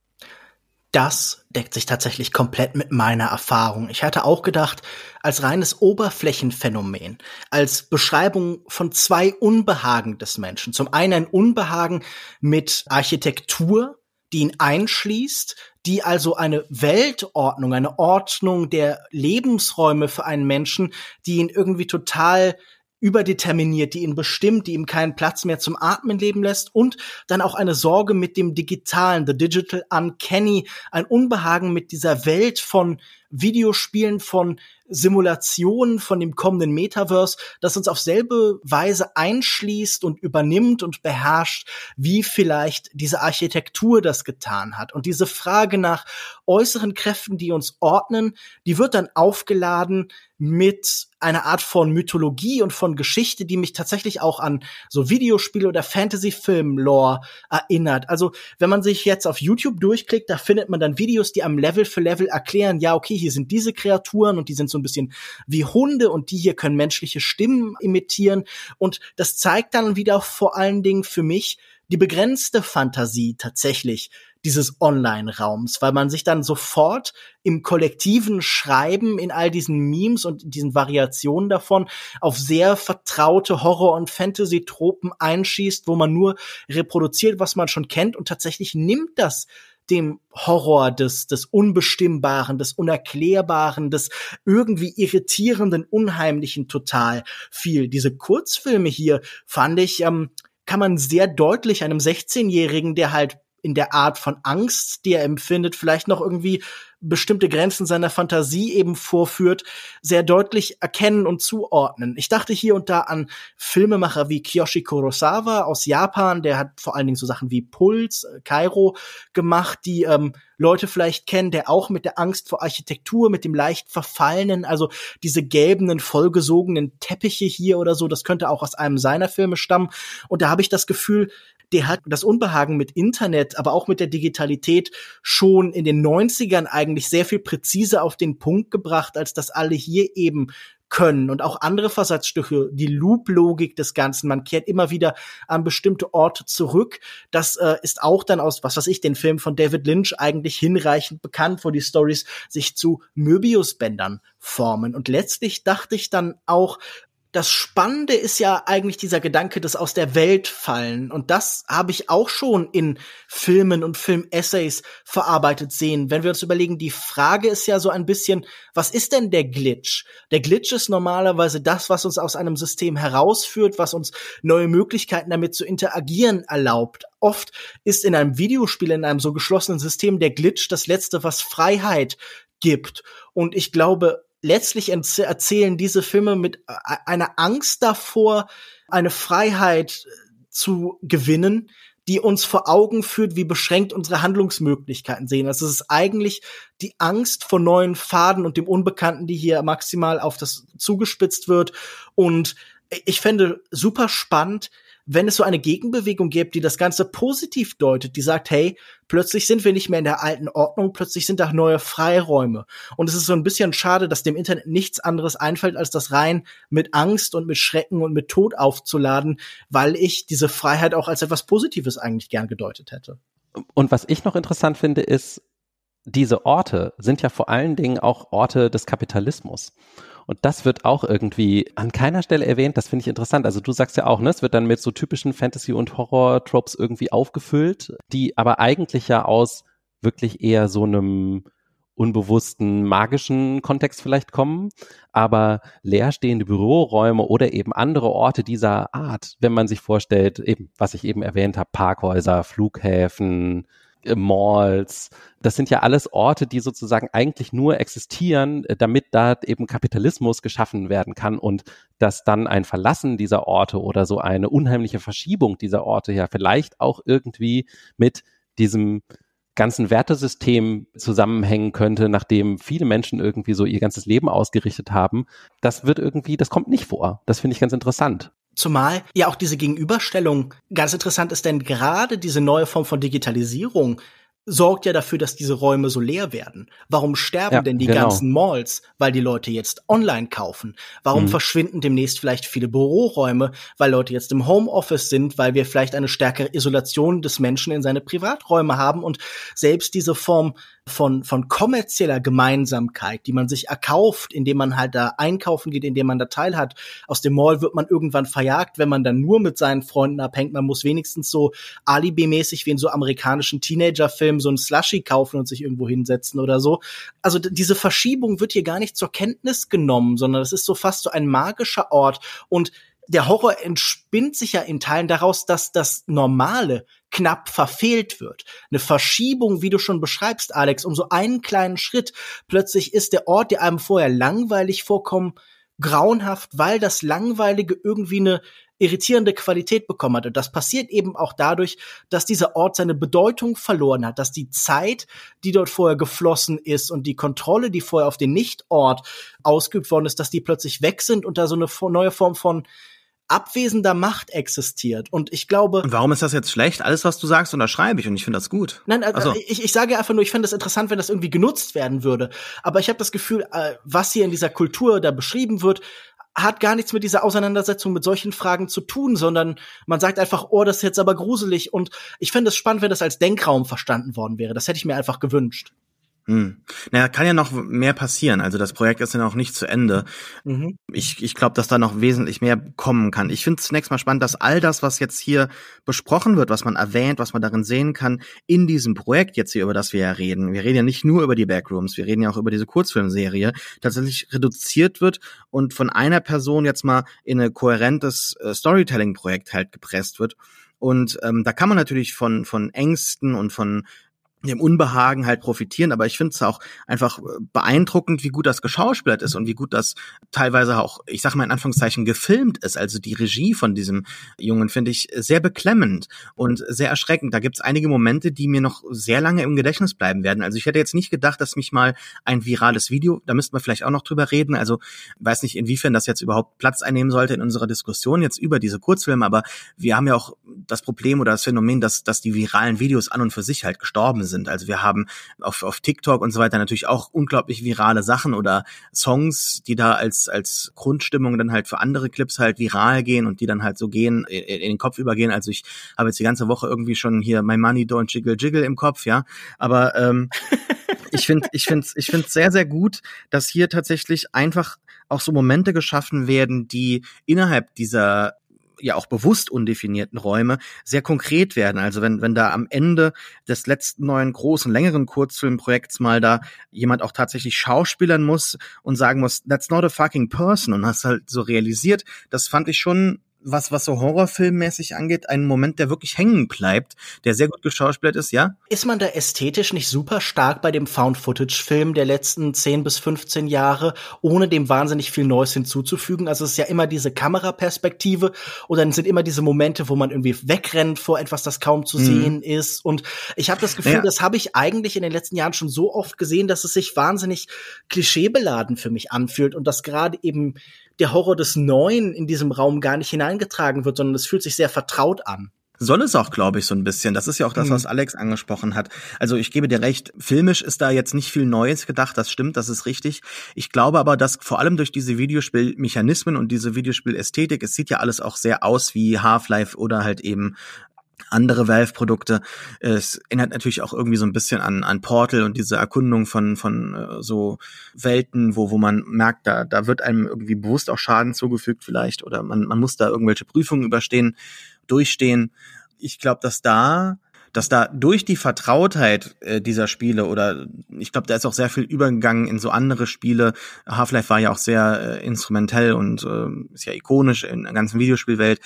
Das deckt sich tatsächlich komplett mit meiner Erfahrung. Ich hatte auch gedacht, als reines Oberflächenphänomen, als Beschreibung von zwei Unbehagen des Menschen. Zum einen ein Unbehagen mit Architektur, die ihn einschließt, die also eine Weltordnung, eine Ordnung der Lebensräume für einen Menschen, die ihn irgendwie total überdeterminiert, die ihn bestimmt, die ihm keinen Platz mehr zum Atmen leben lässt und dann auch eine Sorge mit dem Digitalen, the digital uncanny, ein Unbehagen mit dieser Welt von Videospielen, von Simulationen von dem kommenden Metaverse, das uns auf selbe Weise einschließt und übernimmt und beherrscht, wie vielleicht diese Architektur das getan hat. Und diese Frage nach äußeren Kräften, die uns ordnen, die wird dann aufgeladen mit einer Art von Mythologie und von Geschichte, die mich tatsächlich auch an so Videospiele oder Fantasy-Film-Lore erinnert. Also, wenn man sich jetzt auf YouTube durchklickt, da findet man dann Videos, die am Level für Level erklären, ja, okay, hier sind diese Kreaturen und die sind so ein bisschen wie Hunde und die hier können menschliche Stimmen imitieren. Und das zeigt dann wieder vor allen Dingen für mich die begrenzte Fantasie tatsächlich dieses Online-Raums, weil man sich dann sofort im kollektiven Schreiben in all diesen Memes und diesen Variationen davon auf sehr vertraute Horror- und Fantasy-Tropen einschießt, wo man nur reproduziert, was man schon kennt und tatsächlich nimmt das dem Horror des, des Unbestimmbaren, des Unerklärbaren, des irgendwie irritierenden, Unheimlichen total viel. Diese Kurzfilme hier fand ich, ähm, kann man sehr deutlich einem 16-Jährigen, der halt in der Art von Angst, die er empfindet, vielleicht noch irgendwie bestimmte Grenzen seiner Fantasie eben vorführt, sehr deutlich erkennen und zuordnen. Ich dachte hier und da an Filmemacher wie Kiyoshi Kurosawa aus Japan, der hat vor allen Dingen so Sachen wie Puls, äh, Kairo gemacht, die ähm, Leute vielleicht kennen, der auch mit der Angst vor Architektur, mit dem leicht verfallenen, also diese gelbenen, vollgesogenen Teppiche hier oder so, das könnte auch aus einem seiner Filme stammen. Und da habe ich das Gefühl, der hat das Unbehagen mit Internet, aber auch mit der Digitalität schon in den 90ern eigentlich sehr viel präziser auf den Punkt gebracht, als das alle hier eben können und auch andere Versatzstücke, die Loop-Logik des Ganzen, man kehrt immer wieder an bestimmte Orte zurück. Das äh, ist auch dann aus, was weiß ich, den Film von David Lynch eigentlich hinreichend bekannt, wo die Stories sich zu Möbius-Bändern formen. Und letztlich dachte ich dann auch, das Spannende ist ja eigentlich dieser Gedanke des aus der Welt fallen. Und das habe ich auch schon in Filmen und Filmessays verarbeitet sehen. Wenn wir uns überlegen, die Frage ist ja so ein bisschen, was ist denn der Glitch? Der Glitch ist normalerweise das, was uns aus einem System herausführt, was uns neue Möglichkeiten damit zu interagieren erlaubt. Oft ist in einem Videospiel, in einem so geschlossenen System der Glitch das Letzte, was Freiheit gibt. Und ich glaube, letztlich erzählen diese Filme mit äh, einer Angst davor, eine Freiheit äh, zu gewinnen, die uns vor Augen führt, wie beschränkt unsere Handlungsmöglichkeiten sehen. Also es ist eigentlich die Angst vor neuen Faden und dem Unbekannten, die hier maximal auf das zugespitzt wird. Und ich fände super spannend, wenn es so eine Gegenbewegung gibt, die das Ganze positiv deutet, die sagt, hey, plötzlich sind wir nicht mehr in der alten Ordnung, plötzlich sind da neue Freiräume. Und es ist so ein bisschen schade, dass dem Internet nichts anderes einfällt, als das rein mit Angst und mit Schrecken und mit Tod aufzuladen, weil ich diese Freiheit auch als etwas Positives eigentlich gern gedeutet hätte. Und was ich noch interessant finde, ist, diese Orte sind ja vor allen Dingen auch Orte des Kapitalismus. Und das wird auch irgendwie an keiner Stelle erwähnt. Das finde ich interessant. Also du sagst ja auch, ne, es wird dann mit so typischen Fantasy- und Horror-Tropes irgendwie aufgefüllt, die aber eigentlich ja aus wirklich eher so einem unbewussten magischen Kontext vielleicht kommen, aber leerstehende Büroräume oder eben andere Orte dieser Art, wenn man sich vorstellt, eben, was ich eben erwähnt habe, Parkhäuser, Flughäfen, Malls. Das sind ja alles Orte, die sozusagen eigentlich nur existieren, äh, damit da eben Kapitalismus geschaffen werden kann und dass dann ein Verlassen dieser Orte oder so eine unheimliche Verschiebung dieser Orte ja vielleicht auch irgendwie mit diesem ganzen Wertesystem zusammenhängen könnte, nachdem viele Menschen irgendwie so ihr ganzes Leben ausgerichtet haben. Das wird irgendwie, das kommt nicht vor. Das finde ich ganz interessant. Zumal ja auch diese Gegenüberstellung ganz interessant ist, denn gerade diese neue Form von Digitalisierung sorgt ja dafür, dass diese Räume so leer werden. Warum sterben ja, denn die genau. ganzen Malls? Weil die Leute jetzt online kaufen. Warum mhm. verschwinden demnächst vielleicht viele Büroräume? Weil Leute jetzt im Homeoffice sind, weil wir vielleicht eine stärkere Isolation des Menschen in seine Privaträume haben und selbst diese Form von, von kommerzieller Gemeinsamkeit, die man sich erkauft, indem man halt da einkaufen geht, indem man da teilhat. Aus dem Mall wird man irgendwann verjagt, wenn man dann nur mit seinen Freunden abhängt. Man muss wenigstens so alibimäßig wie in so amerikanischen Teenager-Filmen so ein Slushy kaufen und sich irgendwo hinsetzen oder so. Also diese Verschiebung wird hier gar nicht zur Kenntnis genommen, sondern es ist so fast so ein magischer Ort und der Horror entspinnt sich ja in Teilen daraus, dass das Normale knapp verfehlt wird. Eine Verschiebung, wie du schon beschreibst, Alex, um so einen kleinen Schritt. Plötzlich ist der Ort, der einem vorher langweilig vorkommt, grauenhaft, weil das Langweilige irgendwie eine irritierende Qualität bekommen hat. Und das passiert eben auch dadurch, dass dieser Ort seine Bedeutung verloren hat, dass die Zeit, die dort vorher geflossen ist und die Kontrolle, die vorher auf den Nichtort ausgeübt worden ist, dass die plötzlich weg sind und da so eine neue Form von abwesender Macht existiert. Und ich glaube. Und warum ist das jetzt schlecht? Alles, was du sagst, unterschreibe ich und ich finde das gut. Nein, also ich, ich sage einfach nur, ich fände es interessant, wenn das irgendwie genutzt werden würde. Aber ich habe das Gefühl, äh, was hier in dieser Kultur da beschrieben wird, hat gar nichts mit dieser Auseinandersetzung mit solchen Fragen zu tun, sondern man sagt einfach, oh, das ist jetzt aber gruselig. Und ich fände es spannend, wenn das als Denkraum verstanden worden wäre. Das hätte ich mir einfach gewünscht. Hm. Naja, kann ja noch mehr passieren. Also das Projekt ist ja noch nicht zu Ende. Mhm. Ich, ich glaube, dass da noch wesentlich mehr kommen kann. Ich finde es zunächst mal spannend, dass all das, was jetzt hier besprochen wird, was man erwähnt, was man darin sehen kann, in diesem Projekt jetzt hier, über das wir ja reden, wir reden ja nicht nur über die Backrooms, wir reden ja auch über diese Kurzfilmserie, tatsächlich reduziert wird und von einer Person jetzt mal in ein kohärentes äh, Storytelling-Projekt halt gepresst wird. Und ähm, da kann man natürlich von, von Ängsten und von dem Unbehagen halt profitieren, aber ich finde es auch einfach äh, beeindruckend, wie gut das geschauspielert ist und wie gut das teilweise auch, ich sag mal in Anführungszeichen, gefilmt ist. Also die Regie von diesem Jungen finde ich sehr beklemmend und sehr erschreckend. Da gibt es einige Momente, die mir noch sehr lange im Gedächtnis bleiben werden. Also ich hätte jetzt nicht gedacht, dass mich mal ein virales Video, da müssten wir vielleicht auch noch drüber reden. Also weiß nicht, inwiefern das jetzt überhaupt Platz einnehmen sollte in unserer Diskussion jetzt über diese Kurzfilme, aber wir haben ja auch das Problem oder das Phänomen, dass, dass die viralen Videos an und für sich halt gestorben sind sind. Also wir haben auf, auf TikTok und so weiter natürlich auch unglaublich virale Sachen oder Songs, die da als, als Grundstimmung dann halt für andere Clips halt viral gehen und die dann halt so gehen, in, den Kopf übergehen. Also ich habe jetzt die ganze Woche irgendwie schon hier My Money Don't Jiggle Jiggle im Kopf, ja. Aber ähm, ich finde, ich finde, ich finde sehr, sehr gut, dass hier tatsächlich einfach auch so Momente geschaffen werden, die innerhalb dieser ja auch bewusst undefinierten Räume sehr konkret werden. Also wenn, wenn da am Ende des letzten neuen großen, längeren Kurzfilmprojekts mal da jemand auch tatsächlich schauspielern muss und sagen muss, that's not a fucking person und hast halt so realisiert, das fand ich schon was, was so Horrorfilmmäßig angeht, ein Moment, der wirklich hängen bleibt, der sehr gut geschauspielert ist, ja? Ist man da ästhetisch nicht super stark bei dem Found-Footage-Film der letzten 10 bis 15 Jahre, ohne dem wahnsinnig viel Neues hinzuzufügen? Also es ist ja immer diese Kameraperspektive und dann sind immer diese Momente, wo man irgendwie wegrennt vor etwas, das kaum zu mhm. sehen ist. Und ich habe das Gefühl, ja. das habe ich eigentlich in den letzten Jahren schon so oft gesehen, dass es sich wahnsinnig klischeebeladen für mich anfühlt und dass gerade eben der Horror des Neuen in diesem Raum gar nicht hineingetragen wird, sondern es fühlt sich sehr vertraut an. Soll es auch, glaube ich, so ein bisschen. Das ist ja auch das, was mhm. Alex angesprochen hat. Also ich gebe dir recht, filmisch ist da jetzt nicht viel Neues gedacht, das stimmt, das ist richtig. Ich glaube aber, dass vor allem durch diese Videospielmechanismen und diese Videospielästhetik, es sieht ja alles auch sehr aus wie Half-Life oder halt eben andere Valve-Produkte. Es erinnert natürlich auch irgendwie so ein bisschen an, an Portal und diese Erkundung von, von äh, so Welten, wo, wo man merkt, da, da wird einem irgendwie bewusst auch Schaden zugefügt vielleicht oder man, man muss da irgendwelche Prüfungen überstehen, durchstehen. Ich glaube, dass da dass da durch die Vertrautheit äh, dieser Spiele oder ich glaube, da ist auch sehr viel übergegangen in so andere Spiele. Half-Life war ja auch sehr äh, instrumentell und äh, ist ja ikonisch in der ganzen Videospielwelt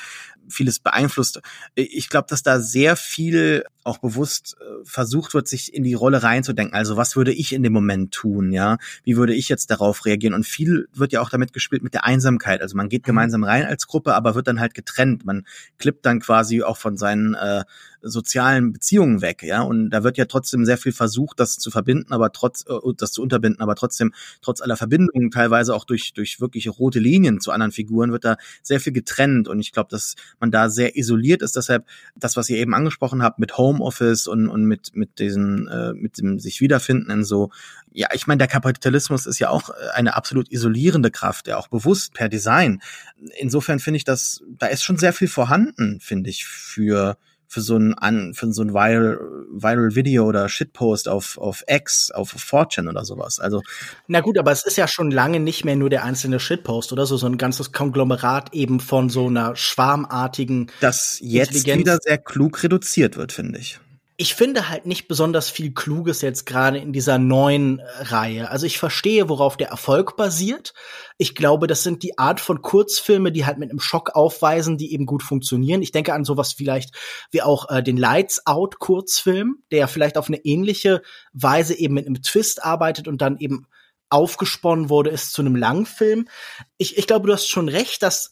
vieles beeinflusst. Ich glaube, dass da sehr viel auch bewusst äh, versucht wird, sich in die Rolle reinzudenken. Also was würde ich in dem Moment tun, ja? Wie würde ich jetzt darauf reagieren? Und viel wird ja auch damit gespielt mit der Einsamkeit. Also man geht mhm. gemeinsam rein als Gruppe, aber wird dann halt getrennt. Man klippt dann quasi auch von seinen äh, sozialen Beziehungen weg, ja. Und da wird ja trotzdem sehr viel versucht, das zu verbinden, aber trotz, äh, das zu unterbinden, aber trotzdem, trotz aller Verbindungen, teilweise auch durch, durch wirkliche rote Linien zu anderen Figuren, wird da sehr viel getrennt. Und ich glaube, dass man da sehr isoliert ist. Deshalb das, was ihr eben angesprochen habt mit Homeoffice und, und mit, mit diesen, äh, mit dem sich wiederfinden in so, ja, ich meine, der Kapitalismus ist ja auch eine absolut isolierende Kraft, ja auch bewusst per Design. Insofern finde ich, dass da ist schon sehr viel vorhanden, finde ich, für für so ein an für so ein viral viral Video oder Shitpost auf auf X auf 4chan oder sowas. Also na gut, aber es ist ja schon lange nicht mehr nur der einzelne Shitpost oder so so ein ganzes Konglomerat eben von so einer schwarmartigen das jetzt wieder sehr klug reduziert wird, finde ich ich finde halt nicht besonders viel Kluges jetzt gerade in dieser neuen äh, Reihe. Also ich verstehe, worauf der Erfolg basiert. Ich glaube, das sind die Art von Kurzfilme, die halt mit einem Schock aufweisen, die eben gut funktionieren. Ich denke an sowas vielleicht wie auch äh, den Lights Out Kurzfilm, der vielleicht auf eine ähnliche Weise eben mit einem Twist arbeitet und dann eben aufgesponnen wurde, ist zu einem Langfilm. Ich, ich glaube, du hast schon recht, dass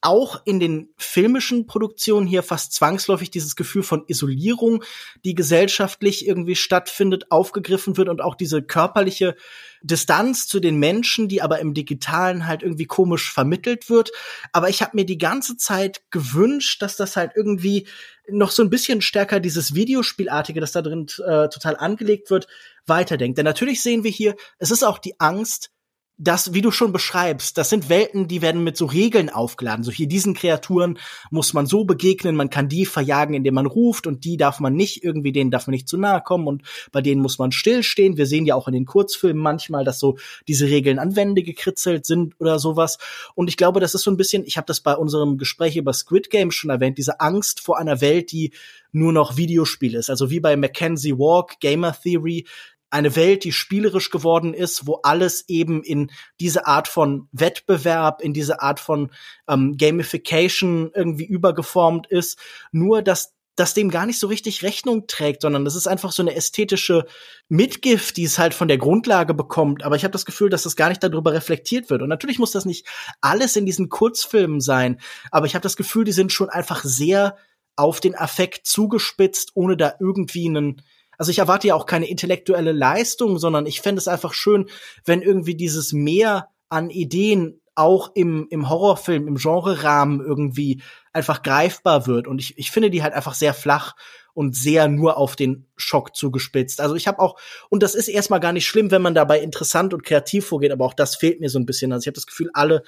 auch in den filmischen Produktionen hier fast zwangsläufig dieses Gefühl von Isolierung, die gesellschaftlich irgendwie stattfindet, aufgegriffen wird und auch diese körperliche Distanz zu den Menschen, die aber im digitalen halt irgendwie komisch vermittelt wird. Aber ich habe mir die ganze Zeit gewünscht, dass das halt irgendwie noch so ein bisschen stärker dieses Videospielartige, das da drin äh, total angelegt wird, weiterdenkt. Denn natürlich sehen wir hier, es ist auch die Angst, das, wie du schon beschreibst, das sind Welten, die werden mit so Regeln aufgeladen. So hier diesen Kreaturen muss man so begegnen, man kann die verjagen, indem man ruft und die darf man nicht irgendwie, denen darf man nicht zu nahe kommen und bei denen muss man stillstehen. Wir sehen ja auch in den Kurzfilmen manchmal, dass so diese Regeln an Wände gekritzelt sind oder sowas. Und ich glaube, das ist so ein bisschen, ich habe das bei unserem Gespräch über Squid Game schon erwähnt, diese Angst vor einer Welt, die nur noch Videospiel ist. Also wie bei Mackenzie Walk, Gamer Theory, eine Welt, die spielerisch geworden ist, wo alles eben in diese Art von Wettbewerb, in diese Art von ähm, Gamification irgendwie übergeformt ist. Nur, dass das dem gar nicht so richtig Rechnung trägt, sondern das ist einfach so eine ästhetische Mitgift, die es halt von der Grundlage bekommt. Aber ich habe das Gefühl, dass das gar nicht darüber reflektiert wird. Und natürlich muss das nicht alles in diesen Kurzfilmen sein, aber ich habe das Gefühl, die sind schon einfach sehr auf den Affekt zugespitzt, ohne da irgendwie einen also ich erwarte ja auch keine intellektuelle Leistung, sondern ich fände es einfach schön, wenn irgendwie dieses Mehr an Ideen auch im, im Horrorfilm, im Genre-Rahmen irgendwie einfach greifbar wird. Und ich, ich finde die halt einfach sehr flach und sehr nur auf den Schock zugespitzt. Also ich habe auch, und das ist erstmal gar nicht schlimm, wenn man dabei interessant und kreativ vorgeht, aber auch das fehlt mir so ein bisschen. Also ich habe das Gefühl, alle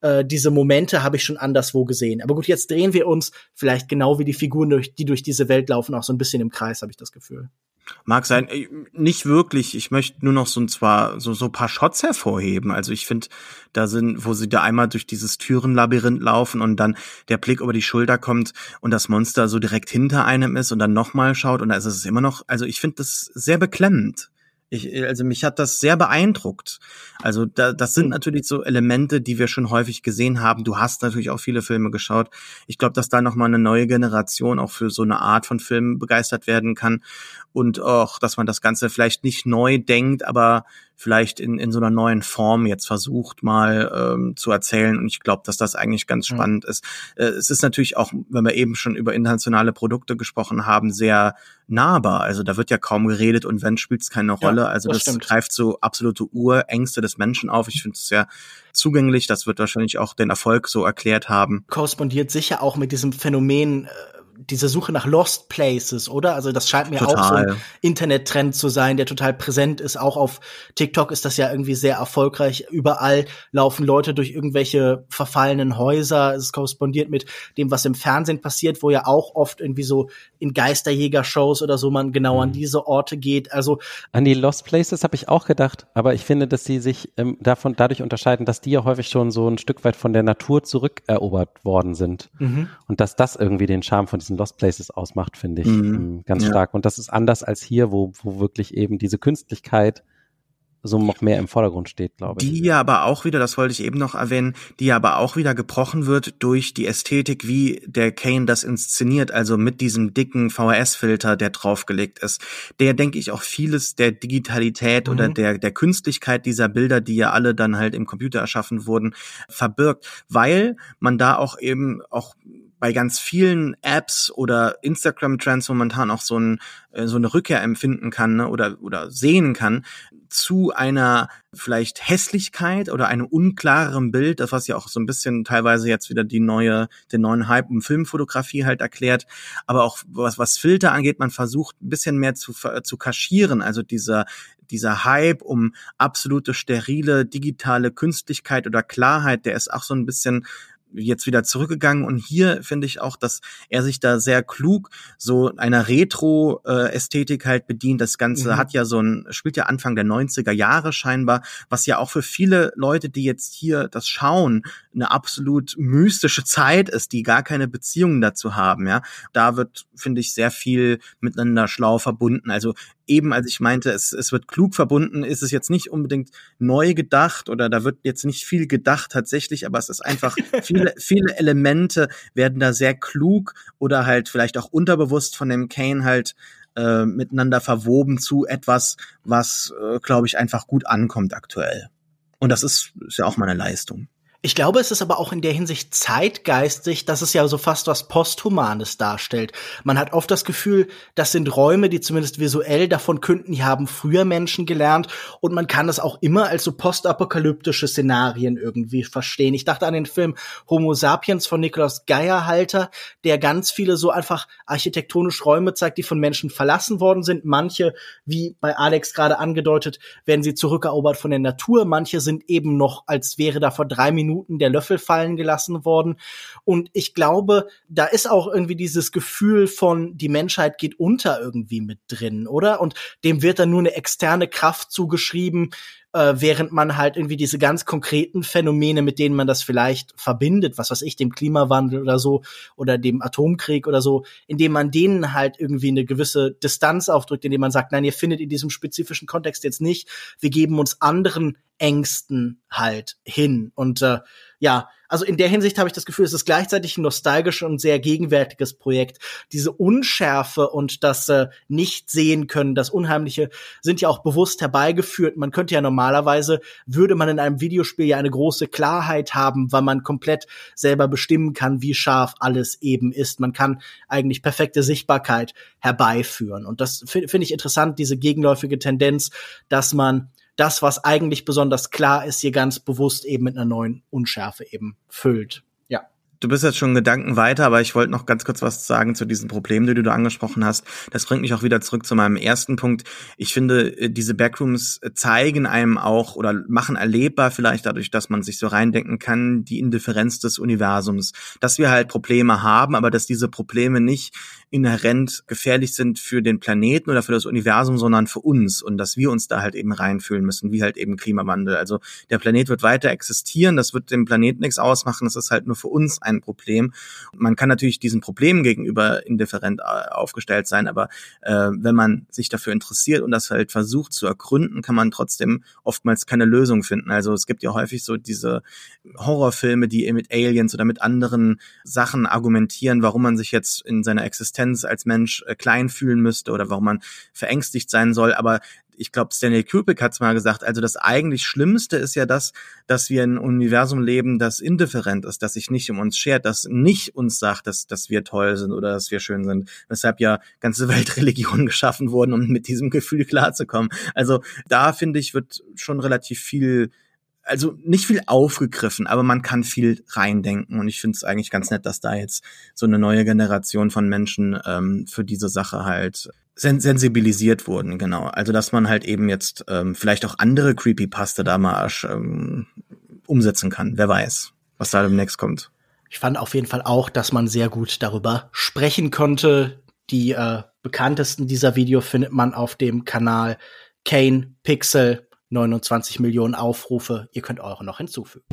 äh, diese Momente habe ich schon anderswo gesehen. Aber gut, jetzt drehen wir uns vielleicht genau wie die Figuren, durch, die durch diese Welt laufen, auch so ein bisschen im Kreis, habe ich das Gefühl. Mag sein, äh, nicht wirklich. Ich möchte nur noch so ein zwar so so paar Shots hervorheben. Also ich finde, da sind, wo sie da einmal durch dieses Türenlabyrinth laufen und dann der Blick über die Schulter kommt und das Monster so direkt hinter einem ist und dann nochmal schaut und da ist es immer noch. Also ich finde das sehr beklemmend. Ich, also mich hat das sehr beeindruckt. Also da, das sind natürlich so Elemente, die wir schon häufig gesehen haben. Du hast natürlich auch viele Filme geschaut. Ich glaube, dass da noch mal eine neue Generation auch für so eine Art von Filmen begeistert werden kann und auch, dass man das Ganze vielleicht nicht neu denkt, aber vielleicht in, in so einer neuen Form jetzt versucht mal ähm, zu erzählen. Und ich glaube, dass das eigentlich ganz spannend ist. Äh, es ist natürlich auch, wenn wir eben schon über internationale Produkte gesprochen haben, sehr nahbar. Also da wird ja kaum geredet und wenn spielt es keine Rolle. Ja, also das, das greift so absolute Urängste des Menschen auf. Ich finde es sehr zugänglich. Das wird wahrscheinlich auch den Erfolg so erklärt haben. Korrespondiert sicher auch mit diesem Phänomen äh diese Suche nach Lost Places, oder? Also das scheint mir total. auch so ein Internettrend zu sein, der total präsent ist. Auch auf TikTok ist das ja irgendwie sehr erfolgreich. Überall laufen Leute durch irgendwelche verfallenen Häuser. Es korrespondiert mit dem, was im Fernsehen passiert, wo ja auch oft irgendwie so in Geisterjäger-Shows oder so man genau mhm. an diese Orte geht. Also an die Lost Places habe ich auch gedacht, aber ich finde, dass sie sich ähm, davon dadurch unterscheiden, dass die ja häufig schon so ein Stück weit von der Natur zurückerobert worden sind mhm. und dass das irgendwie den Charme von diesen Lost Places ausmacht, finde ich mhm. Ähm, ganz ja. stark. Und das ist anders als hier, wo, wo wirklich eben diese Künstlichkeit so noch mehr im Vordergrund steht, glaube ich. Die ja aber auch wieder, das wollte ich eben noch erwähnen, die ja aber auch wieder gebrochen wird durch die Ästhetik, wie der Kane das inszeniert, also mit diesem dicken VHS-Filter, der draufgelegt ist. Der, denke ich, auch vieles der Digitalität mhm. oder der, der Künstlichkeit dieser Bilder, die ja alle dann halt im Computer erschaffen wurden, verbirgt, weil man da auch eben auch bei ganz vielen Apps oder Instagram-Trends momentan auch so, ein, äh, so eine Rückkehr empfinden kann ne, oder, oder sehen kann zu einer vielleicht Hässlichkeit oder einem unklareren Bild, das was ja auch so ein bisschen teilweise jetzt wieder die neue, den neuen Hype um Filmfotografie halt erklärt, aber auch was, was Filter angeht, man versucht ein bisschen mehr zu, zu kaschieren, also dieser, dieser Hype um absolute sterile digitale Künstlichkeit oder Klarheit, der ist auch so ein bisschen jetzt wieder zurückgegangen und hier finde ich auch, dass er sich da sehr klug so einer Retro-Ästhetik halt bedient. Das Ganze mhm. hat ja so ein, spielt ja Anfang der 90er Jahre scheinbar, was ja auch für viele Leute, die jetzt hier das schauen, eine absolut mystische Zeit ist, die gar keine Beziehungen dazu haben, ja. Da wird, finde ich, sehr viel miteinander schlau verbunden. Also eben als ich meinte, es, es wird klug verbunden, ist es jetzt nicht unbedingt neu gedacht oder da wird jetzt nicht viel gedacht tatsächlich, aber es ist einfach, viele, viele Elemente werden da sehr klug oder halt vielleicht auch unterbewusst von dem Kane halt äh, miteinander verwoben zu etwas, was, äh, glaube ich, einfach gut ankommt aktuell. Und das ist, ist ja auch mal eine Leistung. Ich glaube, es ist aber auch in der Hinsicht zeitgeistig, dass es ja so fast was Posthumanes darstellt. Man hat oft das Gefühl, das sind Räume, die zumindest visuell davon künden, die haben früher Menschen gelernt und man kann das auch immer als so postapokalyptische Szenarien irgendwie verstehen. Ich dachte an den Film Homo Sapiens von Nikolaus Geierhalter, der ganz viele so einfach architektonisch Räume zeigt, die von Menschen verlassen worden sind. Manche, wie bei Alex gerade angedeutet, werden sie zurückerobert von der Natur. Manche sind eben noch, als wäre da vor drei Minuten Minuten der Löffel fallen gelassen worden. Und ich glaube, da ist auch irgendwie dieses Gefühl von, die Menschheit geht unter irgendwie mit drin, oder? Und dem wird dann nur eine externe Kraft zugeschrieben, äh, während man halt irgendwie diese ganz konkreten Phänomene, mit denen man das vielleicht verbindet, was weiß ich, dem Klimawandel oder so oder dem Atomkrieg oder so, indem man denen halt irgendwie eine gewisse Distanz aufdrückt, indem man sagt, nein, ihr findet in diesem spezifischen Kontext jetzt nicht, wir geben uns anderen Ängsten halt hin. Und äh, ja, also in der Hinsicht habe ich das Gefühl, es ist gleichzeitig ein nostalgisches und sehr gegenwärtiges Projekt. Diese Unschärfe und das äh, Nicht-Sehen können, das Unheimliche, sind ja auch bewusst herbeigeführt. Man könnte ja normalerweise, würde man in einem Videospiel ja eine große Klarheit haben, weil man komplett selber bestimmen kann, wie scharf alles eben ist. Man kann eigentlich perfekte Sichtbarkeit herbeiführen. Und das finde ich interessant, diese gegenläufige Tendenz, dass man das, was eigentlich besonders klar ist, hier ganz bewusst eben mit einer neuen Unschärfe eben füllt. Du bist jetzt schon Gedanken weiter, aber ich wollte noch ganz kurz was sagen zu diesen Problemen, die du angesprochen hast. Das bringt mich auch wieder zurück zu meinem ersten Punkt. Ich finde, äh, diese Backrooms zeigen einem auch oder machen erlebbar vielleicht dadurch, dass man sich so reindenken kann, die Indifferenz des Universums. Dass wir halt Probleme haben, aber dass diese Probleme nicht inhärent gefährlich sind für den Planeten oder für das Universum, sondern für uns und dass wir uns da halt eben reinfühlen müssen, wie halt eben Klimawandel. Also der Planet wird weiter existieren, das wird dem Planeten nichts ausmachen, das ist halt nur für uns ein Problem. Man kann natürlich diesen Problemen gegenüber indifferent äh, aufgestellt sein, aber äh, wenn man sich dafür interessiert und das halt versucht zu ergründen, kann man trotzdem oftmals keine Lösung finden. Also es gibt ja häufig so diese Horrorfilme, die mit Aliens oder mit anderen Sachen argumentieren, warum man sich jetzt in seiner Existenz als Mensch äh, klein fühlen müsste oder warum man verängstigt sein soll. Aber ich glaube, Stanley Kubrick hat es mal gesagt, also das eigentlich Schlimmste ist ja das, dass wir in Universum leben, das indifferent ist, das sich nicht um uns schert, das nicht uns sagt, dass, dass wir toll sind oder dass wir schön sind. Weshalb ja ganze Weltreligionen geschaffen wurden, um mit diesem Gefühl klarzukommen. Also da finde ich, wird schon relativ viel also nicht viel aufgegriffen, aber man kann viel reindenken und ich finde es eigentlich ganz nett, dass da jetzt so eine neue Generation von Menschen ähm, für diese Sache halt sen sensibilisiert wurden, genau. Also dass man halt eben jetzt ähm, vielleicht auch andere Creepypasta da mal ähm, umsetzen kann. Wer weiß, was da demnächst kommt. Ich fand auf jeden Fall auch, dass man sehr gut darüber sprechen konnte. Die äh, bekanntesten dieser Video findet man auf dem Kanal Kane Pixel. 29 Millionen Aufrufe. Ihr könnt eure noch hinzufügen.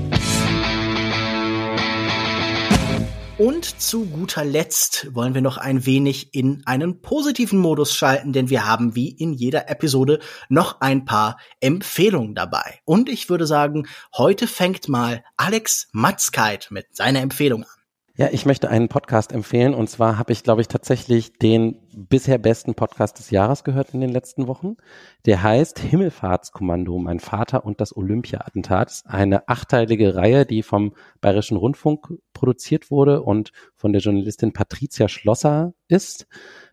Und zu guter Letzt wollen wir noch ein wenig in einen positiven Modus schalten, denn wir haben wie in jeder Episode noch ein paar Empfehlungen dabei. Und ich würde sagen, heute fängt mal Alex Matzkeit mit seiner Empfehlung an. Ja, ich möchte einen Podcast empfehlen und zwar habe ich, glaube ich, tatsächlich den bisher besten Podcast des Jahres gehört in den letzten Wochen. Der heißt Himmelfahrtskommando, mein Vater und das Olympia-Attentat. Eine achteilige Reihe, die vom Bayerischen Rundfunk produziert wurde und von der Journalistin Patricia Schlosser ist,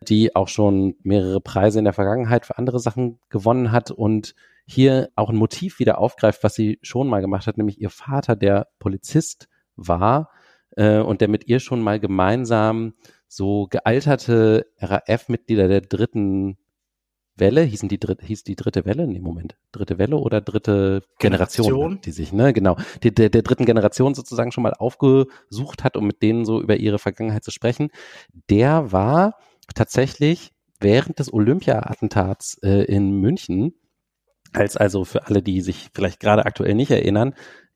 die auch schon mehrere Preise in der Vergangenheit für andere Sachen gewonnen hat und hier auch ein Motiv wieder aufgreift, was sie schon mal gemacht hat, nämlich ihr Vater, der Polizist war, äh, und der mit ihr schon mal gemeinsam so gealterte RAF-Mitglieder der dritten Welle, hießen die dritte, hieß die dritte Welle? Nee, Moment. Dritte Welle oder dritte Generation, Generation. die sich, ne, genau, die, der, der dritten Generation sozusagen schon mal aufgesucht hat, um mit denen so über ihre Vergangenheit zu sprechen. Der war tatsächlich während des Olympia-Attentats äh, in München, als also für alle, die sich vielleicht gerade aktuell nicht erinnern,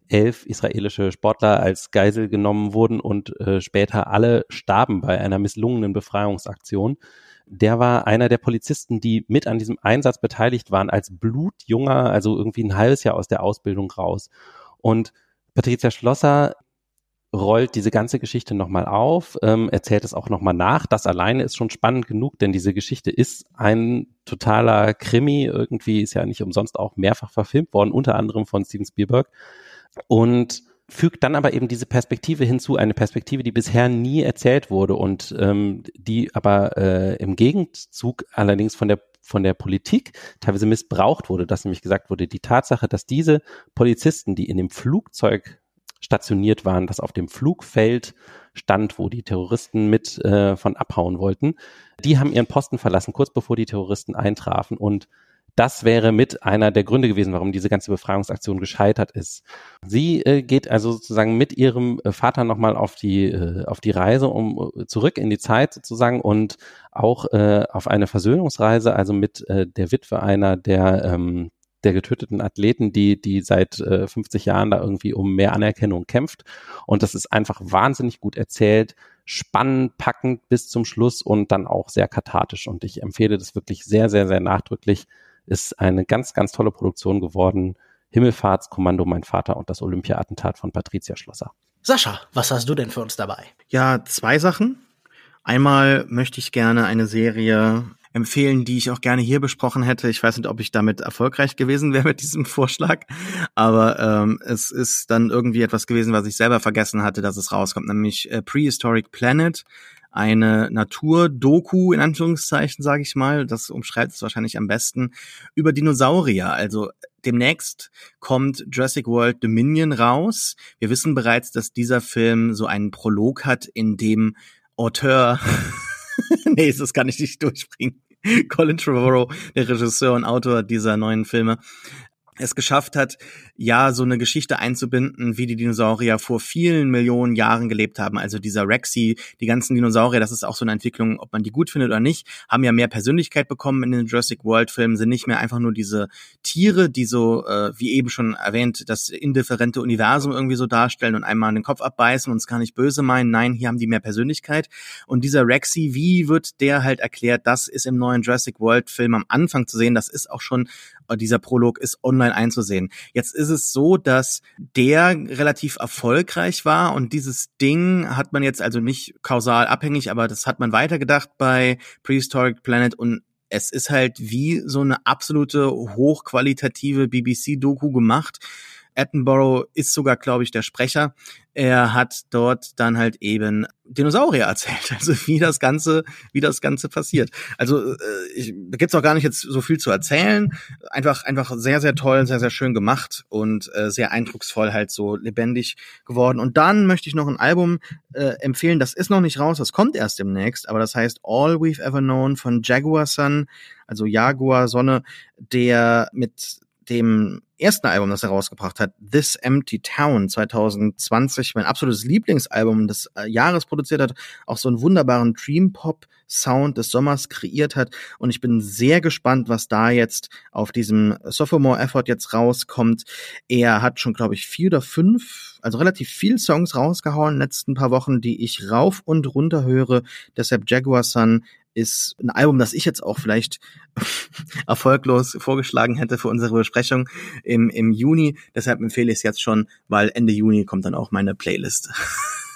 elf israelische Sportler als Geisel genommen wurden und äh, später alle starben bei einer misslungenen Befreiungsaktion. Der war einer der Polizisten, die mit an diesem Einsatz beteiligt waren, als blutjunger, also irgendwie ein halbes Jahr aus der Ausbildung raus. Und Patricia Schlosser rollt diese ganze Geschichte nochmal auf, ähm, erzählt es auch nochmal nach. Das alleine ist schon spannend genug, denn diese Geschichte ist ein totaler Krimi. Irgendwie ist ja nicht umsonst auch mehrfach verfilmt worden, unter anderem von Steven Spielberg. Und fügt dann aber eben diese Perspektive hinzu, eine Perspektive, die bisher nie erzählt wurde und ähm, die aber äh, im Gegenzug allerdings von der von der Politik teilweise missbraucht wurde, dass nämlich gesagt wurde, die Tatsache, dass diese Polizisten, die in dem Flugzeug stationiert waren, das auf dem Flugfeld stand, wo die Terroristen mit äh, von abhauen wollten, die haben ihren Posten verlassen, kurz bevor die Terroristen eintrafen. Und das wäre mit einer der Gründe gewesen, warum diese ganze Befreiungsaktion gescheitert ist. Sie äh, geht also sozusagen mit ihrem äh, Vater nochmal auf die, äh, auf die Reise, um äh, zurück in die Zeit sozusagen und auch äh, auf eine Versöhnungsreise, also mit äh, der Witwe einer der, ähm, der getöteten Athleten, die, die seit äh, 50 Jahren da irgendwie um mehr Anerkennung kämpft. Und das ist einfach wahnsinnig gut erzählt spannend, packend bis zum Schluss und dann auch sehr kathartisch. Und ich empfehle das wirklich sehr, sehr, sehr nachdrücklich ist eine ganz, ganz tolle Produktion geworden. Himmelfahrtskommando, mein Vater und das Olympia-Attentat von Patricia Schlosser. Sascha, was hast du denn für uns dabei? Ja, zwei Sachen. Einmal möchte ich gerne eine Serie empfehlen, die ich auch gerne hier besprochen hätte. Ich weiß nicht, ob ich damit erfolgreich gewesen wäre mit diesem Vorschlag, aber ähm, es ist dann irgendwie etwas gewesen, was ich selber vergessen hatte, dass es rauskommt, nämlich äh, Prehistoric Planet eine Natur-Doku, in Anführungszeichen, sage ich mal, das umschreibt es wahrscheinlich am besten, über Dinosaurier. Also demnächst kommt Jurassic World Dominion raus. Wir wissen bereits, dass dieser Film so einen Prolog hat, in dem Auteur, nee, das kann ich nicht durchbringen, Colin Trevorrow, der Regisseur und Autor dieser neuen Filme, es geschafft hat, ja, so eine Geschichte einzubinden, wie die Dinosaurier vor vielen Millionen Jahren gelebt haben. Also dieser Rexy, die ganzen Dinosaurier, das ist auch so eine Entwicklung, ob man die gut findet oder nicht, haben ja mehr Persönlichkeit bekommen in den Jurassic World Filmen, sind nicht mehr einfach nur diese Tiere, die so, äh, wie eben schon erwähnt, das indifferente Universum irgendwie so darstellen und einmal den Kopf abbeißen und es gar nicht böse meinen. Nein, hier haben die mehr Persönlichkeit. Und dieser Rexy, wie wird der halt erklärt? Das ist im neuen Jurassic World Film am Anfang zu sehen. Das ist auch schon dieser Prolog ist online einzusehen. Jetzt ist es so, dass der relativ erfolgreich war und dieses Ding hat man jetzt also nicht kausal abhängig, aber das hat man weitergedacht bei Prehistoric Planet und es ist halt wie so eine absolute hochqualitative BBC-Doku gemacht Attenborough ist sogar, glaube ich, der Sprecher. Er hat dort dann halt eben Dinosaurier erzählt, also wie das Ganze, wie das Ganze passiert. Also äh, ich, da gibt's auch gar nicht jetzt so viel zu erzählen. Einfach, einfach sehr, sehr toll, sehr, sehr schön gemacht und äh, sehr eindrucksvoll halt so lebendig geworden. Und dann möchte ich noch ein Album äh, empfehlen. Das ist noch nicht raus, das kommt erst demnächst, aber das heißt All We've Ever Known von Jaguar Sun, also Jaguar Sonne, der mit dem ersten Album, das er rausgebracht hat, This Empty Town 2020, mein absolutes Lieblingsalbum des äh, Jahres produziert hat, auch so einen wunderbaren Dream Pop Sound des Sommers kreiert hat und ich bin sehr gespannt, was da jetzt auf diesem Sophomore Effort jetzt rauskommt. Er hat schon, glaube ich, vier oder fünf, also relativ viel Songs rausgehauen in den letzten paar Wochen, die ich rauf und runter höre. Deshalb Jaguar Sun ist ein Album, das ich jetzt auch vielleicht erfolglos vorgeschlagen hätte für unsere Besprechung im, im Juni. Deshalb empfehle ich es jetzt schon, weil Ende Juni kommt dann auch meine Playlist.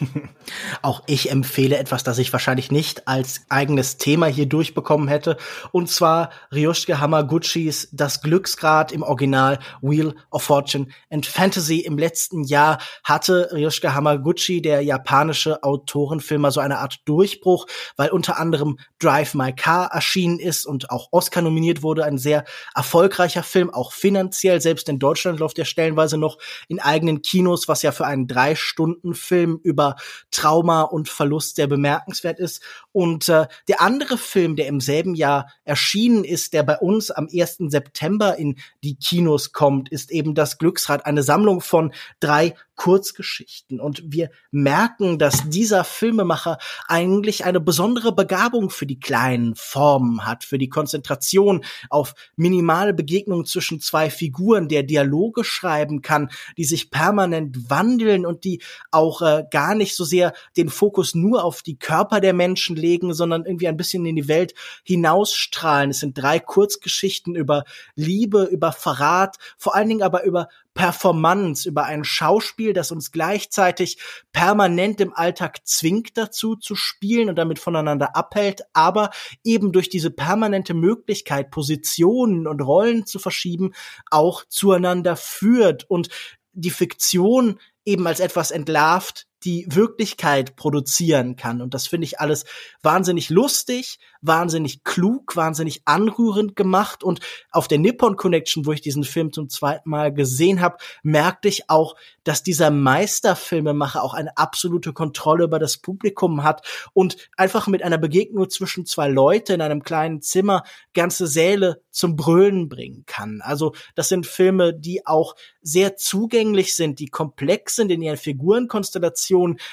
Auch ich empfehle etwas, das ich wahrscheinlich nicht als eigenes Thema hier durchbekommen hätte. Und zwar Ryosuke Hamaguchis Das Glücksgrad im Original Wheel of Fortune and Fantasy. Im letzten Jahr hatte Ryosuke Hamaguchi, der japanische Autorenfilmer, so eine Art Durchbruch, weil unter anderem Drive My Car erschienen ist und auch Oscar nominiert wurde. Ein sehr erfolgreicher Film, auch finanziell. Selbst in Deutschland läuft er stellenweise noch in eigenen Kinos, was ja für einen Drei-Stunden-Film über Trauma und Verlust sehr bemerkenswert ist. Und äh, der andere Film, der im selben Jahr erschienen ist, der bei uns am 1. September in die Kinos kommt, ist eben das Glücksrad, eine Sammlung von drei Kurzgeschichten. Und wir merken, dass dieser Filmemacher eigentlich eine besondere Begabung für die kleinen Formen hat, für die Konzentration auf minimale Begegnungen zwischen zwei Figuren, der Dialoge schreiben kann, die sich permanent wandeln und die auch äh, gar nicht so sehr den Fokus nur auf die Körper der Menschen legen, sondern irgendwie ein bisschen in die Welt hinausstrahlen. Es sind drei Kurzgeschichten über Liebe, über Verrat, vor allen Dingen aber über Performance, über ein Schauspiel, das uns gleichzeitig permanent im Alltag zwingt dazu zu spielen und damit voneinander abhält, aber eben durch diese permanente Möglichkeit, Positionen und Rollen zu verschieben, auch zueinander führt und die Fiktion eben als etwas entlarvt, die Wirklichkeit produzieren kann. Und das finde ich alles wahnsinnig lustig, wahnsinnig klug, wahnsinnig anrührend gemacht. Und auf der Nippon Connection, wo ich diesen Film zum zweiten Mal gesehen habe, merkte ich auch, dass dieser Meisterfilmemacher auch eine absolute Kontrolle über das Publikum hat und einfach mit einer Begegnung zwischen zwei Leuten in einem kleinen Zimmer ganze Säle zum Brüllen bringen kann. Also das sind Filme, die auch sehr zugänglich sind, die komplex sind in ihren Figurenkonstellationen,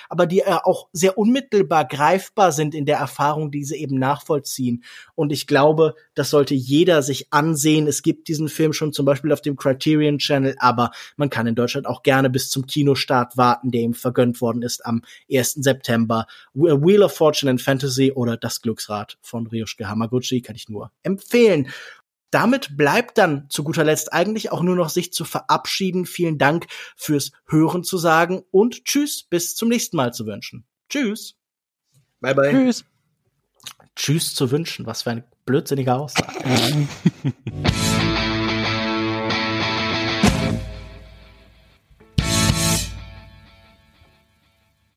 aber die äh, auch sehr unmittelbar greifbar sind in der Erfahrung, die sie eben nachvollziehen. Und ich glaube, das sollte jeder sich ansehen. Es gibt diesen Film schon zum Beispiel auf dem Criterion Channel, aber man kann in Deutschland auch gerne bis zum Kinostart warten, der ihm vergönnt worden ist am 1. September. Wheel of Fortune and Fantasy oder Das Glücksrad von Ryusuke Hamaguchi kann ich nur empfehlen. Damit bleibt dann zu guter Letzt eigentlich auch nur noch sich zu verabschieden. Vielen Dank fürs Hören zu sagen und tschüss, bis zum nächsten Mal zu wünschen. Tschüss. Bye bye. Tschüss. Tschüss zu wünschen. Was für eine blödsinnige Aussage.